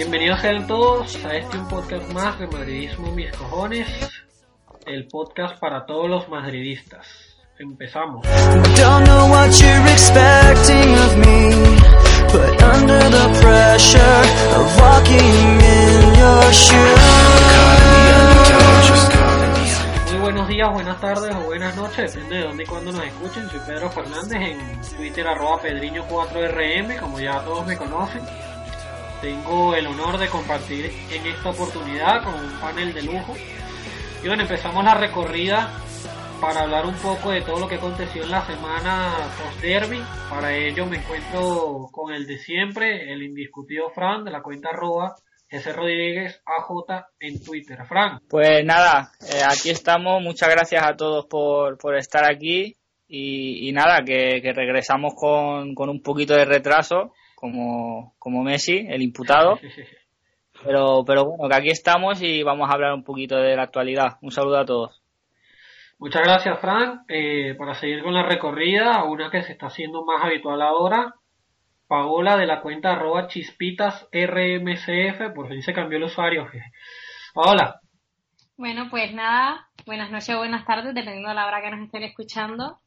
Bienvenidos sean todos a este un podcast más de Madridismo Mis Cojones, el podcast para todos los madridistas. Empezamos. Muy buenos días, buenas tardes o buenas noches, depende de dónde y cuándo nos escuchen. Soy Pedro Fernández en Twitter arroba pedriño4rm, como ya todos me conocen. Tengo el honor de compartir en esta oportunidad con un panel de lujo. Y bueno, empezamos la recorrida para hablar un poco de todo lo que aconteció en la semana post-derby. Para ello me encuentro con el de siempre, el indiscutido Fran de la cuenta arroba Jesse Rodríguez AJ en Twitter. Fran. Pues nada, eh, aquí estamos. Muchas gracias a todos por, por estar aquí. Y, y nada, que, que regresamos con, con un poquito de retraso, como, como Messi, el imputado. Pero, pero bueno, que aquí estamos y vamos a hablar un poquito de la actualidad. Un saludo a todos. Muchas gracias, Fran. Eh, para seguir con la recorrida, una que se está haciendo más habitual ahora, Paola de la cuenta arroba chispitas rmcf, por fin se cambió el usuario. Paola. Bueno, pues nada, buenas noches o buenas tardes, dependiendo de la hora que nos estén escuchando.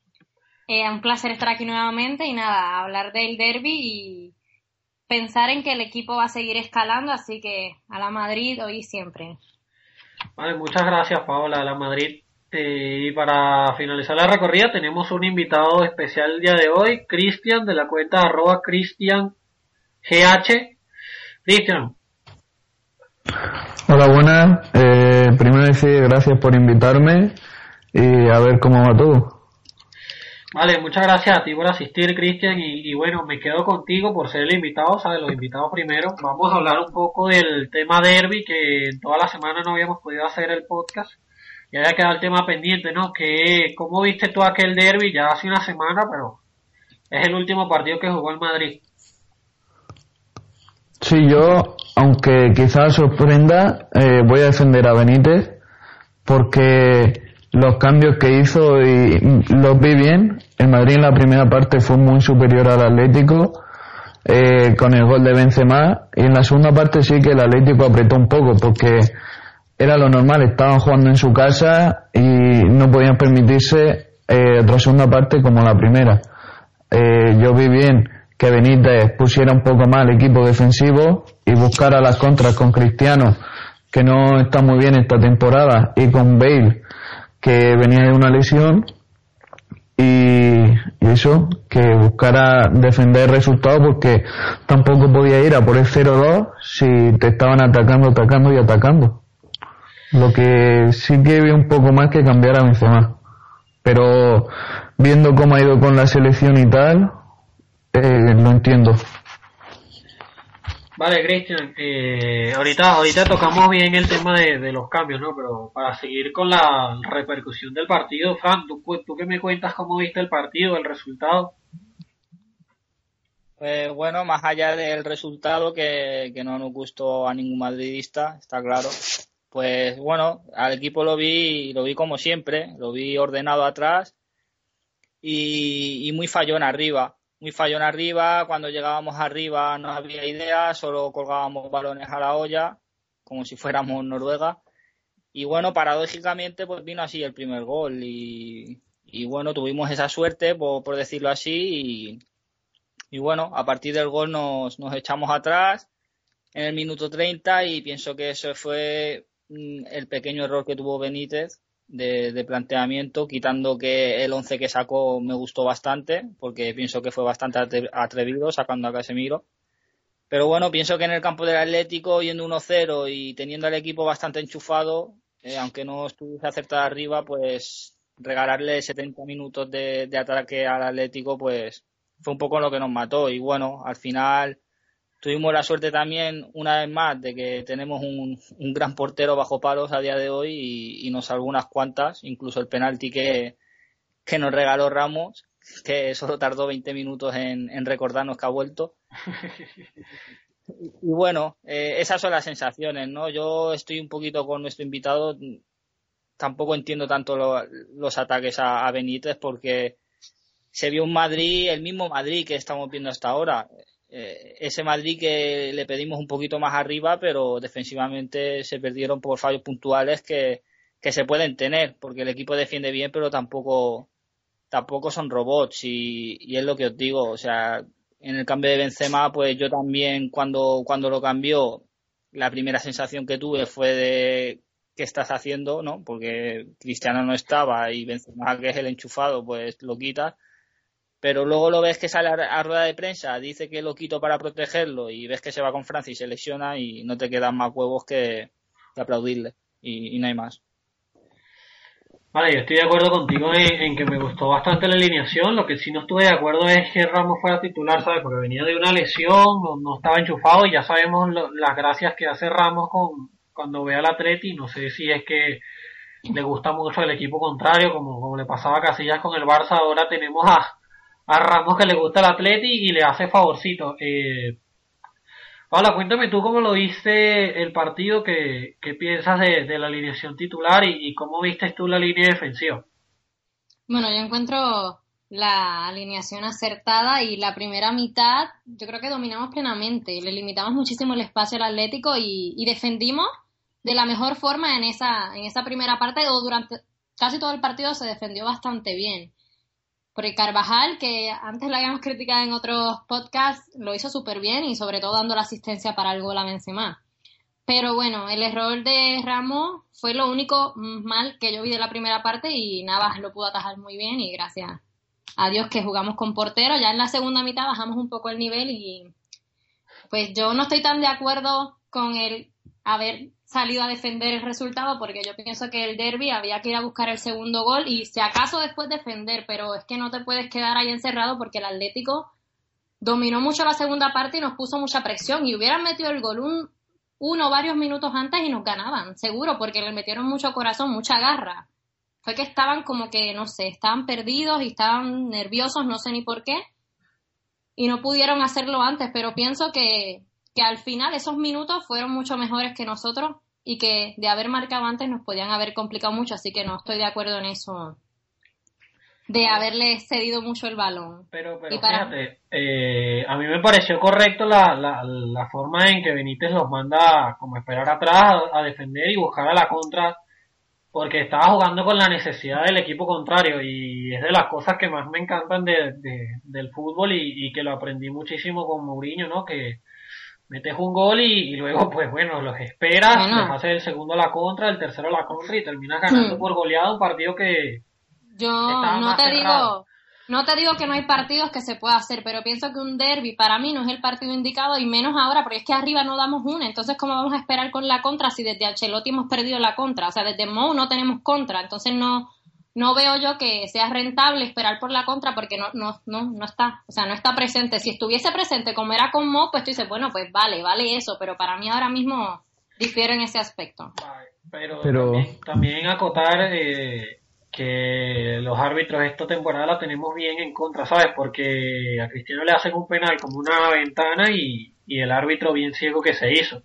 Eh, un placer estar aquí nuevamente y nada, hablar del derby y pensar en que el equipo va a seguir escalando, así que a la Madrid hoy y siempre. Vale, muchas gracias, Paola de la Madrid. Eh, y para finalizar la recorrida tenemos un invitado especial el día de hoy, Cristian de la cuenta arroba cristiangh. Cristian. Hola, buenas. Eh, primero decir gracias por invitarme y a ver cómo va todo. Vale, muchas gracias a ti por asistir, Cristian. Y, y, bueno, me quedo contigo por ser el invitado, ¿sabes? Los invitados primero. Vamos a hablar un poco del tema derby, que toda la semana no habíamos podido hacer el podcast. Y había quedado el tema pendiente, ¿no? Que, ¿Cómo viste tú aquel derby? Ya hace una semana, pero es el último partido que jugó el Madrid. Sí, yo, aunque quizás sorprenda, eh, voy a defender a Benítez porque los cambios que hizo y los vi bien. El Madrid en la primera parte fue muy superior al Atlético eh, con el gol de Benzema y en la segunda parte sí que el Atlético apretó un poco porque era lo normal, estaban jugando en su casa y no podían permitirse eh, otra segunda parte como la primera. Eh, yo vi bien que Benítez pusiera un poco más el equipo defensivo y buscara las contras con Cristiano, que no está muy bien esta temporada, y con Bale, que venía de una lesión, y, eso, que buscara defender el resultado porque tampoco podía ir a por el 0-2 si te estaban atacando, atacando y atacando. Lo que sí que vi un poco más que cambiar a Benzema. Pero viendo cómo ha ido con la selección y tal, eh, lo entiendo. Vale, Cristian, eh, ahorita, ahorita tocamos bien el tema de, los cambios, ¿no? Pero para seguir con la repercusión del partido, Fran, ¿tú, ¿tú qué me cuentas cómo viste el partido, el resultado? Pues bueno, más allá del resultado que, que no nos gustó a ningún madridista, está claro. Pues bueno, al equipo lo vi, lo vi como siempre, lo vi ordenado atrás y, y muy fallón arriba muy fallón arriba, cuando llegábamos arriba no había idea, solo colgábamos balones a la olla, como si fuéramos Noruega. Y bueno, paradójicamente, pues vino así el primer gol. Y, y bueno, tuvimos esa suerte, por, por decirlo así. Y, y, bueno, a partir del gol nos, nos echamos atrás en el minuto 30 y pienso que eso fue el pequeño error que tuvo Benítez de, planteamiento, quitando que el 11 que sacó me gustó bastante, porque pienso que fue bastante atrevido sacando a Casemiro. Pero bueno, pienso que en el campo del Atlético, yendo 1-0 y teniendo al equipo bastante enchufado, eh, aunque no estuviese acertada arriba, pues regalarle 70 minutos de ataque al Atlético, pues fue un poco lo que nos mató. Y bueno, al final tuvimos la suerte también, una vez más, de que tenemos un, un gran portero bajo palos a día de hoy y, y, nos salvó unas cuantas, incluso el penalti que, que nos regaló Ramos, que solo tardó 20 minutos en, en recordarnos que ha vuelto. Y bueno, eh, esas son las sensaciones, ¿no? Yo estoy un poquito con nuestro invitado, tampoco entiendo tanto lo, los ataques a, a Benítez porque se vio un Madrid, el mismo Madrid que estamos viendo hasta ahora eh, ese Madrid que le pedimos un poquito más arriba, pero defensivamente se perdieron por fallos puntuales que, que se pueden tener, porque el equipo defiende bien, pero tampoco tampoco son robots y, y, es lo que os digo, o sea, en el cambio de Benzema, pues yo también cuando, cuando lo cambió, la primera sensación que tuve fue de qué estás haciendo, ¿no? Porque Cristiano no estaba y Benzema, que es el enchufado, pues lo quita. Pero luego lo ves que sale a, rueda de prensa, dice que lo quito para protegerlo y ves que se va con Francia y se lesiona y no te quedan más huevos que, aplaudirle y no hay más. Vale, yo estoy de acuerdo contigo en, que me gustó bastante la alineación. Lo que sí no estuve de acuerdo es que Ramos fuera titular, ¿sabes? Porque venía de una lesión, no, estaba enchufado y ya sabemos las gracias que hace Ramos con, cuando ve al Atleti. No sé si es que le gusta mucho el equipo contrario, como, como le pasaba a Casillas con el Barça. Ahora tenemos a, a Ramos que le gusta el Atleti y le hace favorcito. Eh, cuéntame tú cómo lo viste el partido, qué, piensas de, la alineación titular y, cómo viste tú la línea defensiva. Bueno, yo encuentro la alineación acertada y la primera mitad yo creo que dominamos plenamente, le limitamos muchísimo el espacio al Atlético y, y defendimos de la mejor forma en esa, en esa primera parte o durante casi todo el partido se defendió bastante bien. Porque Carvajal, que antes lo habíamos criticado en otros podcasts, lo hizo súper bien y sobre todo dando la asistencia para el gol a Benzema. Pero bueno, el error de Ramos fue lo único mal que yo vi de la primera parte y Navas lo pudo atajar muy bien y gracias a Dios que jugamos con portero. Ya en la segunda mitad bajamos un poco el nivel y pues yo no estoy tan de acuerdo con el haber salido a defender el resultado porque yo pienso que el derby había que ir a buscar el segundo gol y si acaso después defender, pero es que no te puedes quedar ahí encerrado porque el Atlético dominó mucho la segunda parte y nos puso mucha presión y hubieran metido el gol un, uno varios minutos antes y nos ganaban, seguro, porque le metieron mucho corazón, mucha garra. Fue que estaban como que, no sé, estaban perdidos y estaban nerviosos, no sé ni por qué, y no pudieron hacerlo antes, pero pienso que, que al final esos minutos fueron mucho mejores que nosotros y que de haber marcado antes nos podían haber complicado mucho, así que no estoy de acuerdo en eso de haberle cedido mucho el balón. Pero, pero fíjate, eh, a mí me pareció correcto la, la, la, forma en que Benítez los manda como esperar atrás a, defender y buscar a la contra, porque estaba jugando con la necesidad del equipo contrario y es de las cosas que más me encantan de, del fútbol y, y, que lo aprendí muchísimo con Mourinho, ¿no? Que, metes un gol y, luego, pues bueno, los esperas, bueno. haces el segundo a la contra, el tercero a la contra y terminas ganando hmm. por goleado un partido que. Yo no te digo. No te digo que no hay partidos que se pueda hacer, pero pienso que un derby para mí no es el partido indicado y menos ahora, porque es que arriba no damos una. Entonces, ¿cómo vamos a esperar con la contra si desde Ancelotti hemos perdido la contra? O sea, desde Mou no tenemos contra. Entonces, no, no veo yo que sea rentable esperar por la contra porque no, no, no, no está, o sea, no está presente. Si estuviese presente como era con Mo, pues tú dices, bueno, pues vale, vale eso, pero para mí ahora mismo difiero en ese aspecto. Pero, También, acotar eh, que los árbitros esta temporada la tenemos bien en contra, ¿sabes? Porque a Cristiano le hacen un penal como una ventana y, y el árbitro bien ciego que se hizo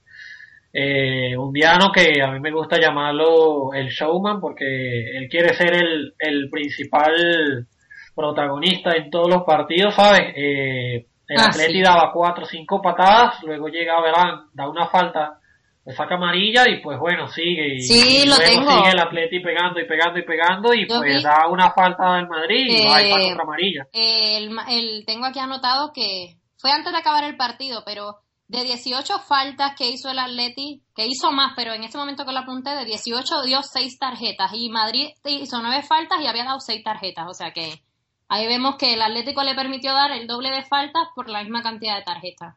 eh, un diano que a mí me gusta llamarlo el showman porque él quiere ser el, el principal protagonista en todos los partidos, ¿sabes? Eh, el ah, Atleti daba cuatro o cinco patadas, luego llega Verán, da una falta, le saca amarilla y pues bueno, sigue. Y, luego sigue el Atleti pegando y pegando y pegando y pues da una falta del Madrid y va y pasa otra amarilla. El, el, tengo aquí anotado que fue antes de acabar el partido, pero de 18 faltas que hizo el Atleti, que hizo más, pero en ese momento que lo apunté, de 18 dio 6 tarjetas y Madrid hizo 9 faltas y había dado 6 tarjetas. O sea que ahí vemos que el Atlético le permitió dar el doble de faltas por la misma cantidad de tarjetas.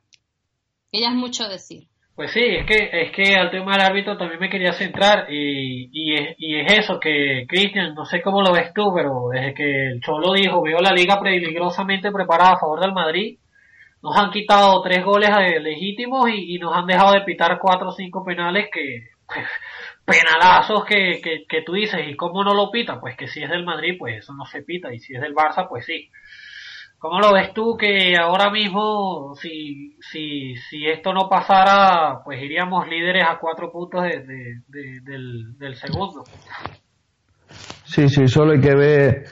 Que ya es mucho decir. Pues sí, es que, es que al tema del árbitro también me quería centrar y, y, es, y es eso que, Cristian, no sé cómo lo ves tú, pero desde que el Cholo dijo, veo la liga peligrosamente preparada a favor del Madrid, nos han quitado tres goles legítimos y, nos han dejado de pitar cuatro o cinco penales que penalazos que, que, tú dices y cómo no lo pita pues que si es del Madrid pues eso no se pita y si es del Barça pues sí. ¿Cómo lo ves tú que ahora mismo, si, si, si esto no pasara, pues iríamos líderes a cuatro puntos de, del, del segundo? Sí, sí, solo hay que ver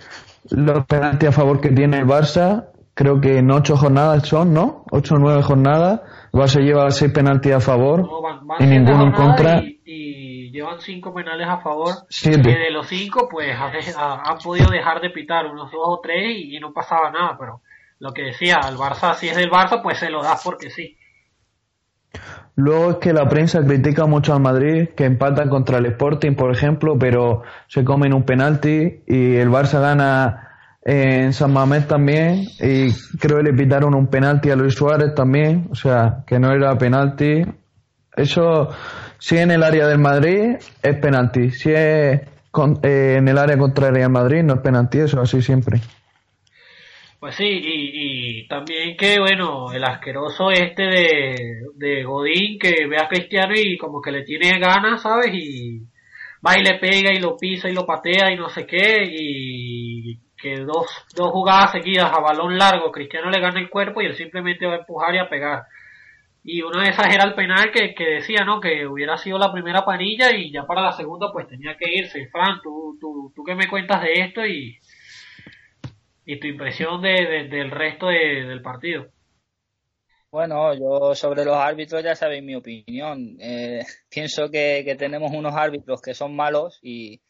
los penaltis a favor que tiene el Barça creo que en ocho jornadas son, ¿no? Ocho o nueve jornadas. El Barça lleva seis penaltis a favor No, van, van y ninguno en contra. Y, y llevan cinco penales a favor. Siete. Que de los cinco, pues han podido dejar de pitar unos dos o tres y, y no pasaba nada. Pero lo que decía, el Barça, si es del Barça, pues se lo das porque sí. Luego es que la prensa critica mucho al Madrid, que empatan contra el Sporting, por ejemplo, pero se comen un penalti y el Barça gana en San Mamés también y creo que le pitaron un penalti a Luis Suárez también, o sea, que no era penalti. Eso, si en el área del Madrid es penalti, si es con- eh, en el área contraria al Madrid no es penalti, eso así siempre. Pues sí, y, también que, bueno, el asqueroso este de, de Godín que ve a Cristiano y como que le tiene ganas, ¿sabes? Y va y le pega y lo pisa y lo patea y no sé qué, y que dos, dos jugadas seguidas a balón largo, Cristiano le gana el cuerpo y él simplemente va a empujar y a pegar. Y una de esas era el penal que, que decía, ¿no? Que hubiera sido la primera panilla y ya para la segunda pues tenía que irse. Fran, ¿tú, tú, tú qué me cuentas de esto y, y tu impresión de, de- del resto de- del partido? Bueno, yo sobre los árbitros ya sabéis mi opinión. Eh, pienso que, que tenemos unos árbitros que son malos y,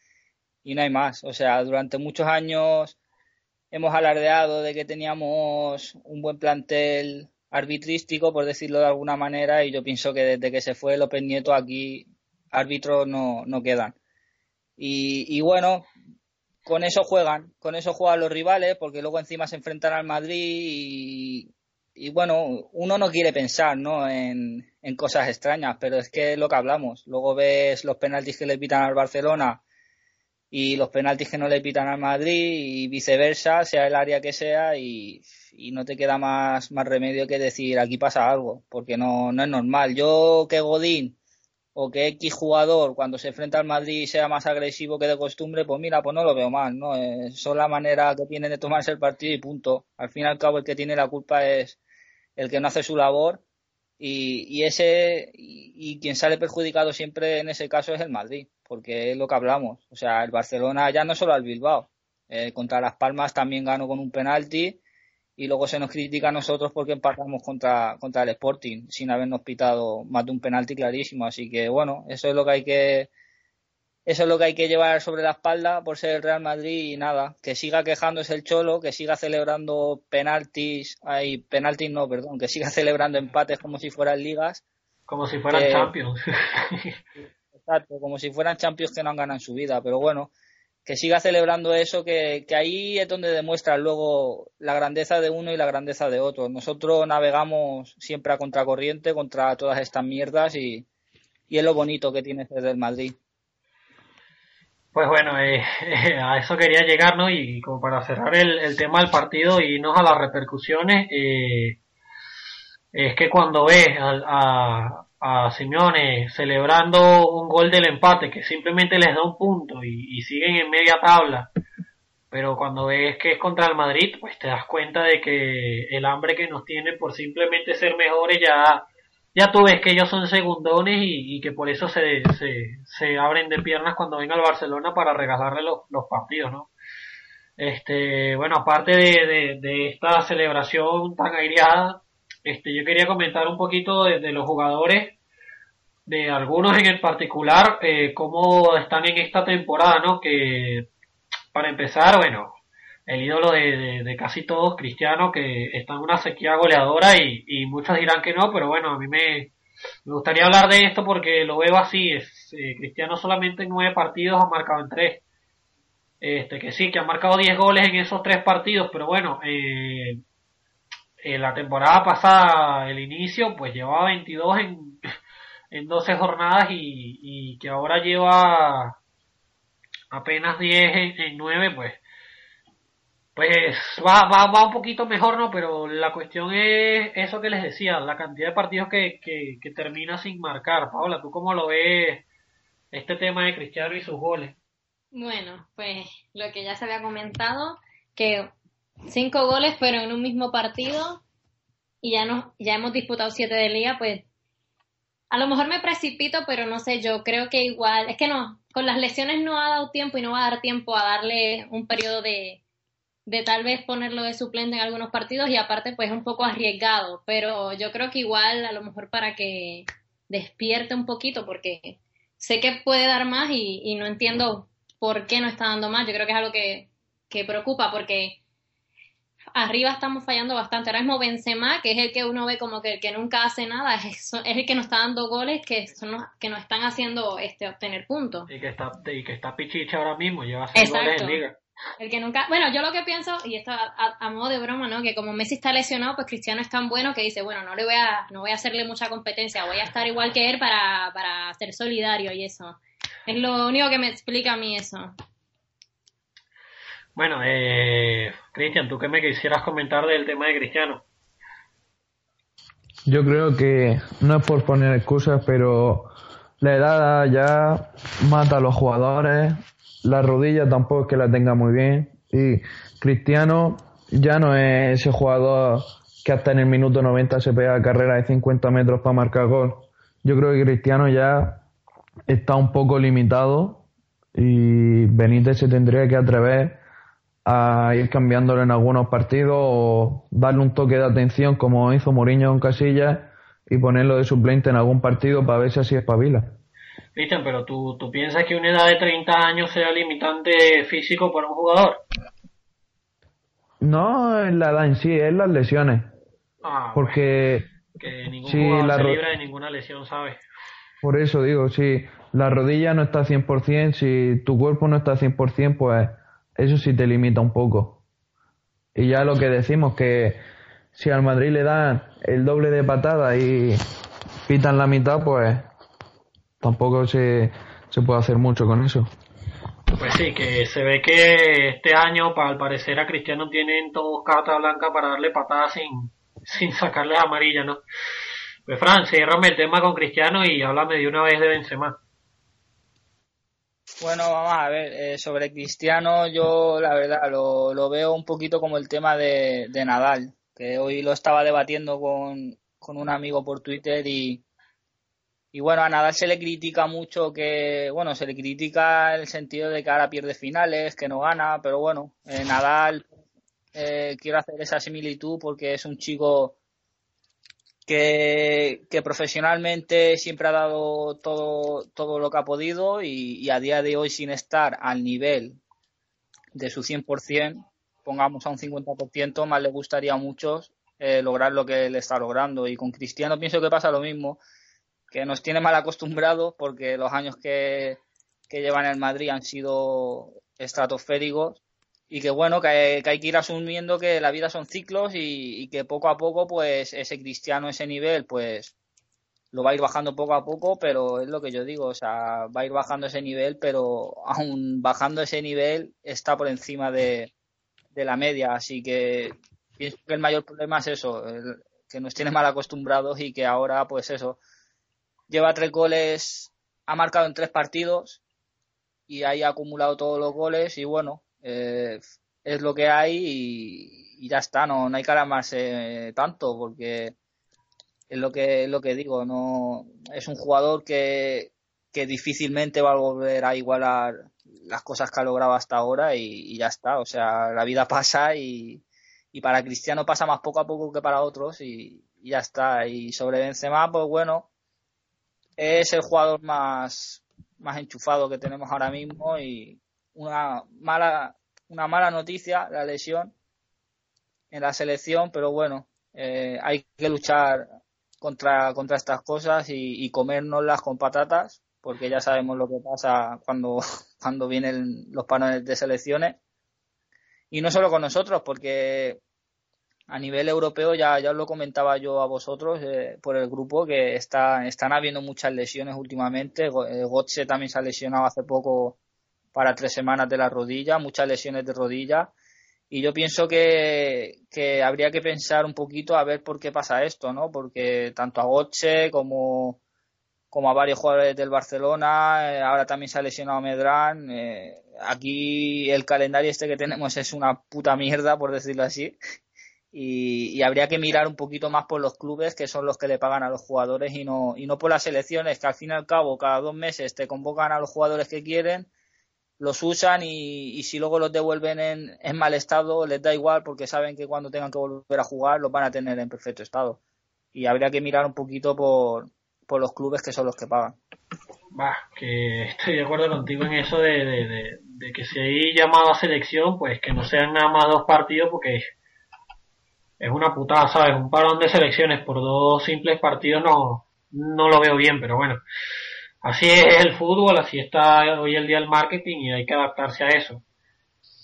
y no hay más. O sea, durante muchos años hemos alardeado de que teníamos un buen plantel arbitrístico, por decirlo de alguna manera, y yo pienso que desde que se fue López Nieto aquí árbitros no, no quedan. Y, bueno, con eso juegan, con eso juegan los rivales, porque luego encima se enfrentan al Madrid y, y bueno, uno no quiere pensar ¿no? En, en cosas extrañas, pero es que es lo que hablamos. Luego ves los penaltis que le pitan al Barcelona y los penaltis que no le pitan al Madrid y viceversa, sea el área que sea, y, y no te queda más, más remedio que decir aquí pasa algo, porque no, no es normal. Yo que Godín o que X jugador cuando se enfrenta al Madrid sea más agresivo que de costumbre, pues mira, pues no lo veo mal, ¿no? Eh, son la manera que tienen de tomarse el partido y punto. Al fin y al cabo el que tiene la culpa es el que no hace su labor y, y ese y, y quien sale perjudicado siempre en ese caso es el Madrid, porque es lo que hablamos. O sea, el Barcelona ya no solo al Bilbao, eh, contra Las Palmas también ganó con un penalti y luego se nos critica a nosotros porque empatamos contra, contra el Sporting sin habernos pitado más de un penalti clarísimo. Así que bueno, eso es lo que hay que eso es lo que hay que llevar sobre la espalda por ser el Real Madrid y nada, que siga quejándose el Cholo, que siga celebrando penaltis, ay, penaltis no, perdón, que siga celebrando empates como si fueran ligas, Como si fueran Champions. exacto, como si fueran Champions que no han ganado en su vida, pero bueno, que siga celebrando eso, que, que ahí es donde demuestra luego la grandeza de uno y la grandeza de otro. Nosotros navegamos siempre a contracorriente contra todas estas mierdas y, y es lo bonito que tiene ser del Madrid. Pues bueno, eh, a eso quería llegar, ¿no? Y como para cerrar el, tema del partido y irnos a las repercusiones, eh, es que cuando ves a, a, Simeone celebrando un gol del empate que simplemente les da un punto y, siguen en media tabla, pero cuando ves que es contra el Madrid, pues te das cuenta de que el hambre que nos tienen por simplemente ser mejores ya ya tú ves que ellos son segundones y, y que por eso se, se, se abren de piernas cuando venga al Barcelona para regalarle los, los partidos, ¿no? Este, bueno, aparte de, de, esta celebración tan aireada, este, yo quería comentar un poquito de, de los jugadores, de algunos en el particular, eh, cómo están en esta temporada, ¿no? Que, para empezar, bueno, el ídolo de, casi todos, Cristiano, que está en una sequía goleadora y, y, muchos dirán que no, pero bueno, a mí me, me gustaría hablar de esto porque lo veo así, es, eh, Cristiano solamente en nueve partidos ha marcado en tres. Este, que sí, que ha marcado 10 goles en esos tres partidos, pero bueno, eh, la temporada pasada, el inicio, pues llevaba 22 en, en 12 jornadas y, y que ahora lleva apenas 10 en, en 9, pues pues va, va, va un poquito mejor, ¿no? Pero la cuestión es eso que les decía, la cantidad de partidos que, que, termina sin marcar. Paola, ¿tú cómo lo ves este tema de Cristiano y sus goles? Bueno, pues lo que ya se había comentado, que cinco goles fueron en un mismo partido y ya, no, ya hemos disputado siete de liga, pues a lo mejor me precipito, pero no sé, yo creo que igual, es que no, con las lesiones no ha dado tiempo y no va a dar tiempo a darle un periodo de de tal vez ponerlo de suplente en algunos partidos y aparte pues es un poco arriesgado, pero yo creo que igual a lo mejor para que despierte un poquito porque sé que puede dar más y, y no entiendo por qué no está dando más. Yo creo que es algo que, que preocupa porque arriba estamos fallando bastante. Ahora mismo Benzema, que es el que uno ve como que el que nunca hace nada, es, es el que nos está dando goles que son que nos están haciendo este obtener puntos. Y que está, y que está Pichicha ahora mismo, lleva seis goles en liga. El que nunca, bueno, yo lo que pienso, y esto a, a, modo de broma, ¿no? Que como Messi está lesionado, pues Cristiano es tan bueno que dice, bueno, no le voy a, no voy a hacerle mucha competencia, voy a estar igual que él para, para ser solidario y eso. Es lo único que me explica a mí eso. Bueno, eh, Cristian, ¿tú qué me quisieras comentar del tema de Cristiano? Yo creo que no es por poner excusas, pero la edad ya mata a los jugadores, la rodilla tampoco es que la tenga muy bien y Cristiano ya no es ese jugador que hasta en el minuto 90 se pega carrera de 50 metros para marcar gol. Yo creo que Cristiano ya está un poco limitado y Benítez se tendría que atrever a ir cambiándolo en algunos partidos o darle un toque de atención como hizo Mourinho en Casillas y ponerlo de suplente en algún partido para ver si así espabila. Cristian, pero ¿tú, ¿tú piensas que una edad de 30 años sea limitante físico para un jugador? No es la edad en sí, es las lesiones. Ah, Porque que ningún Sí, jugador la se libra de ninguna lesión, ¿sabes? por eso digo, si la rodilla no está 100%, si tu cuerpo no está 100%, pues eso sí te limita un poco. Y ya lo que decimos, que si al Madrid le dan el doble de patada y pitan la mitad, pues tampoco se, se puede hacer mucho con eso. Pues sí, que se ve que este año, para al parecer, a Cristiano tienen todos carta blanca para darle patadas sin, sin sacarle amarilla, ¿no? Pues Fran, ciérrame el tema con Cristiano y háblame de una vez de Benzema. Bueno, vamos a ver, eh, sobre Cristiano yo la verdad lo, lo veo un poquito como el tema de, de Nadal, que hoy lo estaba debatiendo con, con un amigo por Twitter y, y bueno, a Nadal se le critica mucho que, bueno, se le critica el sentido de que ahora pierde finales, que no gana, pero bueno, eh, Nadal eh, quiero hacer esa similitud porque es un chico que, que profesionalmente siempre ha dado todo, todo lo que ha podido y, a día de hoy sin estar al nivel de su 100%, pongamos a un 50%, más le gustaría a muchos eh, lograr lo que él está logrando. Y con Cristiano pienso que pasa lo mismo, que nos tiene mal acostumbrados porque los años que, que lleva en el Madrid han sido estratosféricos y que bueno, que hay, que ir asumiendo que la vida son ciclos y, que poco a poco pues ese cristiano, ese nivel pues lo va a ir bajando poco a poco, pero es lo que yo digo, o sea, va a ir bajando ese nivel, pero aún bajando ese nivel está por encima de, de la media, así que pienso que el mayor problema es eso, que nos tiene mal acostumbrados y que ahora pues eso, lleva tres goles, ha marcado en tres partidos y ahí ha acumulado todos los goles y bueno, eh, es lo que hay y, ya está, no, no hay que alarmarse tanto porque es lo que, es lo que digo, no es un jugador que, que difícilmente va a volver a igualar las cosas que ha logrado hasta ahora y, y ya está, o sea, la vida pasa y, y para Cristiano pasa más poco a poco que para otros y, y ya está. Y sobre Benzema, pues bueno, es el jugador más, más enchufado que tenemos ahora mismo y una mala, una mala noticia, la lesión en la selección, pero bueno, eh, hay que luchar contra, contra estas cosas y, y comérnoslas con patatas, porque ya sabemos lo que pasa cuando, cuando vienen los paneles de selecciones. Y no solo con nosotros, porque a nivel europeo ya, ya os lo comentaba yo a vosotros eh, por el grupo que está, están habiendo muchas lesiones últimamente. Go- eh, también se ha lesionado hace poco para tres semanas de la rodilla, muchas lesiones de rodilla. Y yo pienso que, que habría que pensar un poquito a ver por qué pasa esto, ¿no? Porque tanto a Götze como, como a varios jugadores del Barcelona, eh, ahora también se ha lesionado Medrán. aquí el calendario este que tenemos es una puta mierda, por decirlo así. Y, y habría que mirar un poquito más por los clubes que son los que le pagan a los jugadores y no, y no por las selecciones, que al fin y al cabo cada dos meses te convocan a los jugadores que quieren, los usan y, si luego los devuelven en, mal estado les da igual porque saben que cuando tengan que volver a jugar los van a tener en perfecto estado. Y habría que mirar un poquito por, por los clubes que son los que pagan. Va, que estoy de acuerdo contigo en eso de, de, de, que si hay llamado a selección, pues que no sean nada más dos partidos porque es una putada, ¿sabes? Un parón de selecciones por dos simples partidos no, no lo veo bien, pero bueno así es el fútbol, así está hoy el día el marketing y hay que adaptarse a eso.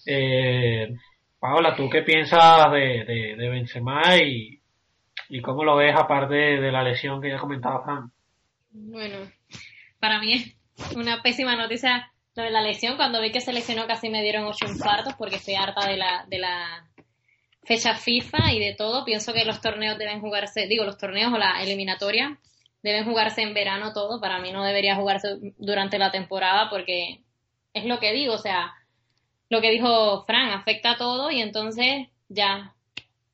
Eh, Paola, ¿tú qué piensas de, de, Benzema y, y, cómo lo ves aparte de, la lesión que ya comentaba Fran? Bueno, para mí es una pésima noticia lo de la lesión. Cuando vi que se casi me dieron ocho infartos porque estoy harta de la, de la fecha FIFA y de todo. Pienso que los torneos deben jugarse, digo, los torneos o la eliminatoria deben jugarse en verano todo. Para mí no debería jugarse durante la temporada porque es lo que digo, o sea, lo que dijo Fran, afecta a todo y entonces ya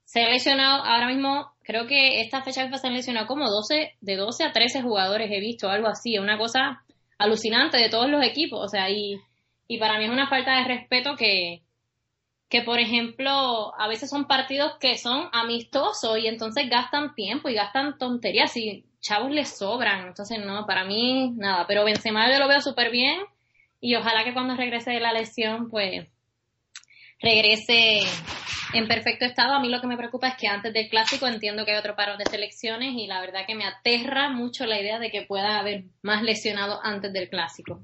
se ha lesionado ahora mismo, creo que esta fecha FIFA se han lesionado como 12, de 12 a 13 jugadores he visto, algo así, una cosa alucinante de todos los equipos, o sea, y, y para mí es una falta de respeto que, que por ejemplo, a veces son partidos que son amistosos y entonces gastan tiempo y gastan tonterías y chavos les sobran. Entonces, no, para mí, nada. Pero Benzema yo lo veo súper bien y ojalá que cuando regrese de la lesión, pues regrese en perfecto estado. A mí lo que me preocupa es que antes del clásico entiendo que hay otro paro de selecciones y la verdad que me aterra mucho la idea de que pueda haber más lesionados antes del clásico.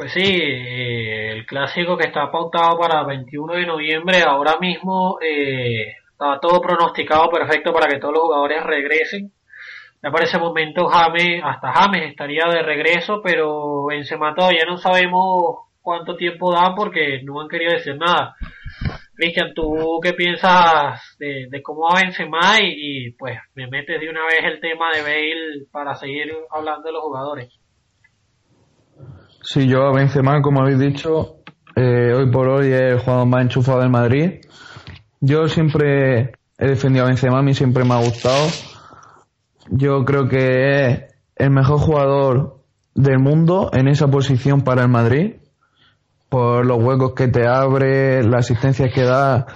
Pues sí, eh, el clásico que está pautado para 21 de noviembre, ahora mismo eh, está todo pronosticado perfecto para que todos los jugadores regresen ya para ese momento James, hasta James estaría de regreso, pero Benzema todavía no sabemos cuánto tiempo da porque no han querido decir nada. Cristian, ¿tú qué piensas de, cómo va Benzema? Y, y, pues me metes de una vez el tema de Bale para seguir hablando de los jugadores. Sí, yo a Benzema, como habéis dicho, eh, hoy por hoy es el jugador más enchufado del Madrid. Yo siempre he defendido a Benzema, a mí siempre me ha gustado yo creo que es el mejor jugador del mundo en esa posición para el Madrid, por los huecos que te abre, las asistencias que da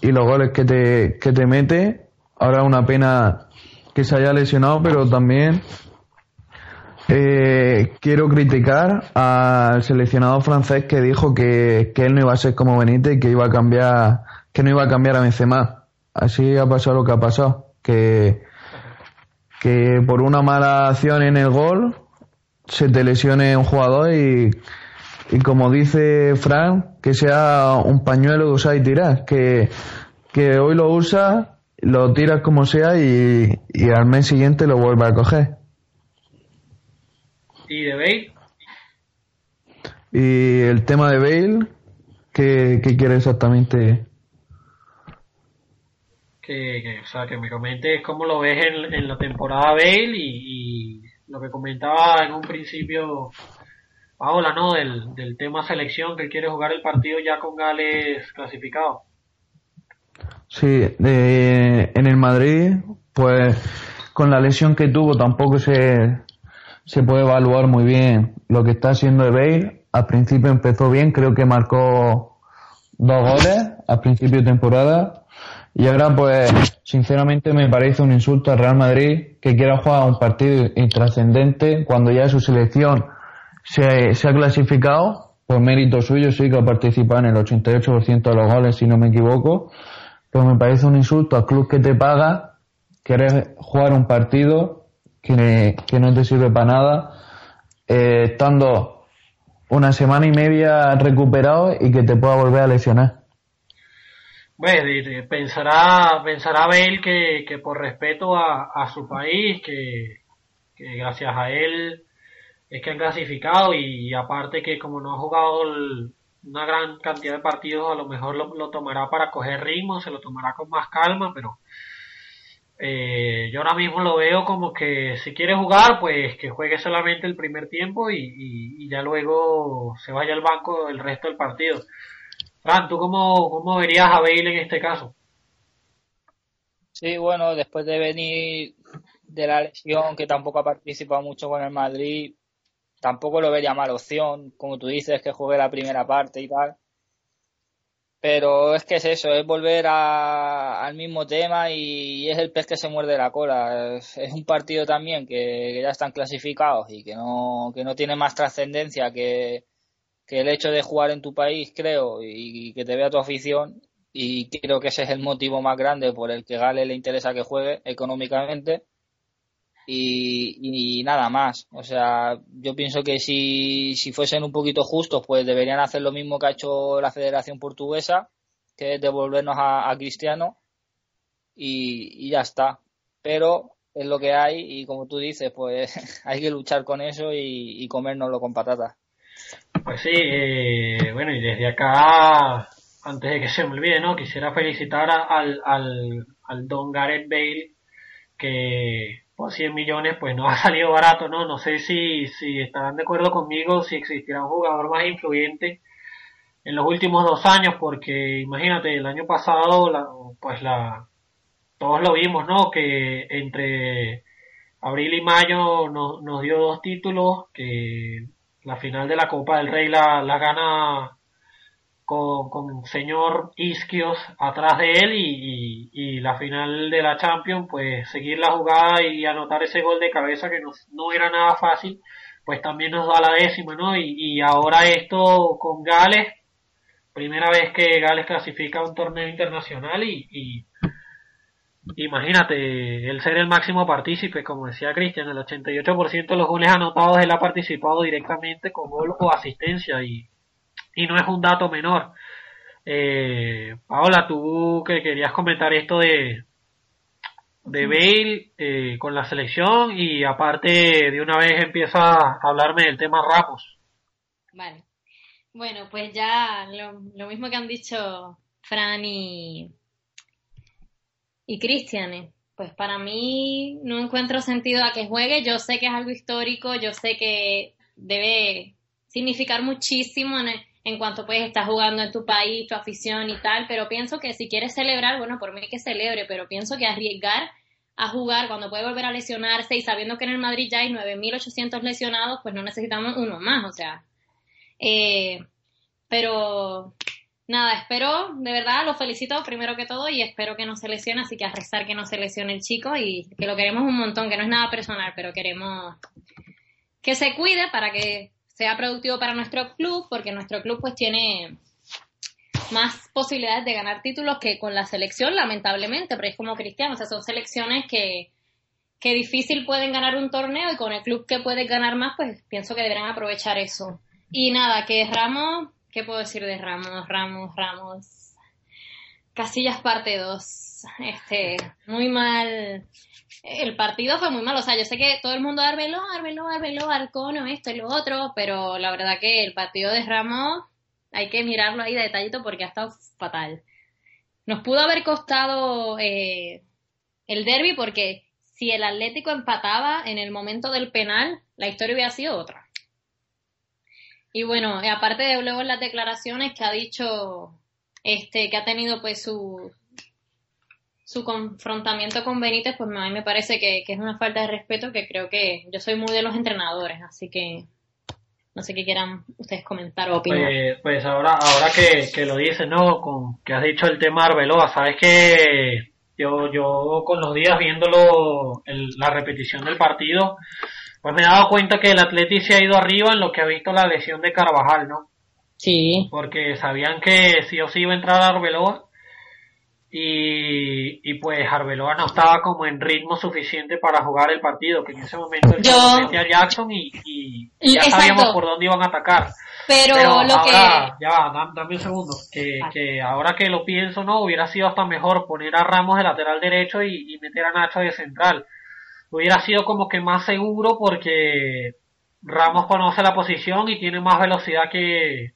y los goles que te, que te mete. Ahora una pena que se haya lesionado, pero también eh, quiero criticar al seleccionado francés que dijo que, que, él no iba a ser como Benítez y que iba a cambiar, que no iba a cambiar a Benzema. Así ha pasado lo que ha pasado, que que por una mala acción en el gol se te lesione un jugador y, y como dice Frank, que sea un pañuelo que usas y tiras, que, que hoy lo usas, lo tiras como sea y, y al mes siguiente lo vuelves a coger. ¿Y de Bale? Y el tema de Bale, ¿qué, qué quiere exactamente? que, o sea, que me comentes cómo lo ves en, la temporada Bale y, lo que comentaba en un principio Paola, ¿no? Del, del tema selección, que quiere jugar el partido ya con Gales clasificado. Sí, en el Madrid, pues con la lesión que tuvo tampoco se, se puede evaluar muy bien lo que está haciendo Bale. Al principio empezó bien, creo que marcó dos goles al principio de temporada y ahora, pues, sinceramente me parece un insulto al Real Madrid que quiera jugar un partido intrascendente cuando ya su selección se, ha clasificado por mérito suyo, sí que ha participado en el 88% de los goles, si no me equivoco. Pues me parece un insulto al club que te paga querer jugar un partido que, no te sirve para nada, eh, estando una semana y media recuperado y que te pueda volver a lesionar. Bueno, pensará, pensará Bale que, que por respeto a, a su país, que, que, gracias a él es que han clasificado y, aparte que como no ha jugado una gran cantidad de partidos, a lo mejor lo, lo, tomará para coger ritmo, se lo tomará con más calma, pero eh, yo ahora mismo lo veo como que si quiere jugar, pues que juegue solamente el primer tiempo y, y, ya luego se vaya al banco el resto del partido. Fran, ¿tú cómo, cómo verías a Bale en este caso? Sí, bueno, después de venir de la lesión, que tampoco ha participado mucho con el Madrid, tampoco lo vería mala opción, como tú dices, que juegue la primera parte y tal. Pero es que es eso, es volver al mismo tema y es el pez que se muerde la cola. Es, un partido también que, ya están clasificados y que no, que no tiene más trascendencia que, que el hecho de jugar en tu país, creo, y, que te vea tu afición. Y creo que ese es el motivo más grande por el que Gale le interesa que juegue económicamente y, nada más. O sea, yo pienso que si, si fuesen un poquito justos, pues deberían hacer lo mismo que ha hecho la Federación Portuguesa, que es devolvernos a, Cristiano y, ya está. Pero es lo que hay y como tú dices, pues hay que luchar con eso y, y comérnoslo con patatas. Pues sí, eh, bueno, y desde acá, antes de que se me olvide, ¿no? Quisiera felicitar al, al, al don Gareth Bale, que por 100 millones, pues no ha salido barato, ¿no? No sé si, si estarán de acuerdo conmigo, si existirá un jugador más influyente en los últimos dos años, porque imagínate, el año pasado, pues la, todos lo vimos, ¿no? Que entre abril y mayo nos dio dos títulos, que la final de la Copa del Rey la, la gana con, con señor Isquios atrás de él y, y, la final de la Champions, pues seguir la jugada y anotar ese gol de cabeza que no, no era nada fácil, pues también nos da la décima, ¿no? Y, y ahora esto con Gales, primera vez que Gales clasifica a un torneo internacional y, imagínate, el ser el máximo partícipe, como decía Cristian, el 88% de los goles anotados él ha participado directamente con gol o asistencia y y no es un dato menor. Eh, Paola, tú que querías comentar esto de, de Bale eh, con la selección y aparte de una vez empieza a hablarme del tema Ramos. Vale. Bueno, pues ya lo, mismo que han dicho Fran y, y Cristian. Eh. Pues para mí no encuentro sentido a que juegue. Yo sé que es algo histórico, yo sé que debe significar muchísimo en, en cuanto pues estás jugando en tu país, tu afición y tal, pero pienso que si quieres celebrar, bueno, por mí que celebre, pero pienso que arriesgar a jugar cuando puede volver a lesionarse y sabiendo que en el Madrid ya hay 9.800 lesionados, pues no necesitamos uno más, o sea. Eh, pero nada, espero, de verdad, lo felicito primero que todo y espero que no se lesione, así que a rezar que no se lesione el chico y que lo queremos un montón, que no es nada personal, pero queremos que se cuide para que sea productivo para nuestro club, porque nuestro club pues tiene más posibilidades de ganar títulos que con la selección, lamentablemente, pero es como Cristiano, o sea, son selecciones que, que difícil pueden ganar un torneo y con el club que puede ganar más, pues pienso que deberán aprovechar eso. Y nada, que Ramos, ¿qué puedo decir de Ramos? Ramos, Ramos. Casillas parte 2. Este, muy mal el partido fue muy malo. O sea, yo sé que todo el mundo Arbeló, Arbeló, Arbeló, Arcono, esto y lo otro, pero la verdad que el partido de Ramos hay que mirarlo ahí de detallito porque ha estado fatal. Nos pudo haber costado eh, el derby porque si el Atlético empataba en el momento del penal, la historia hubiera sido otra. Y bueno, aparte de luego las declaraciones que ha dicho este que ha tenido pues su, su confrontamiento con Benítez, pues a mí me parece que, es una falta de respeto que creo que yo soy muy de los entrenadores, así que no sé qué quieran ustedes comentar o opinar. Pues, pues ahora, ahora que, lo dices, ¿no? Con, que has dicho el tema Arbeloa, sabes que yo, yo con los días viéndolo, la repetición del partido, pues me he dado cuenta que el Atleti se ha ido arriba en lo que ha visto la lesión de Carvajal, ¿no? Sí. Porque sabían que sí o sí iba a entrar Arbeloa y, y pues Arbeloa no estaba como en ritmo suficiente para jugar el partido, que en ese momento él Yo... a Jackson y, y, ya sabíamos por dónde iban a atacar. Pero, lo ahora, que... ya dame, un segundo, que, que ahora que lo pienso, no, hubiera sido hasta mejor poner a Ramos de lateral derecho y, y meter a Nacho de central. Hubiera sido como que más seguro porque Ramos conoce la posición y tiene más velocidad que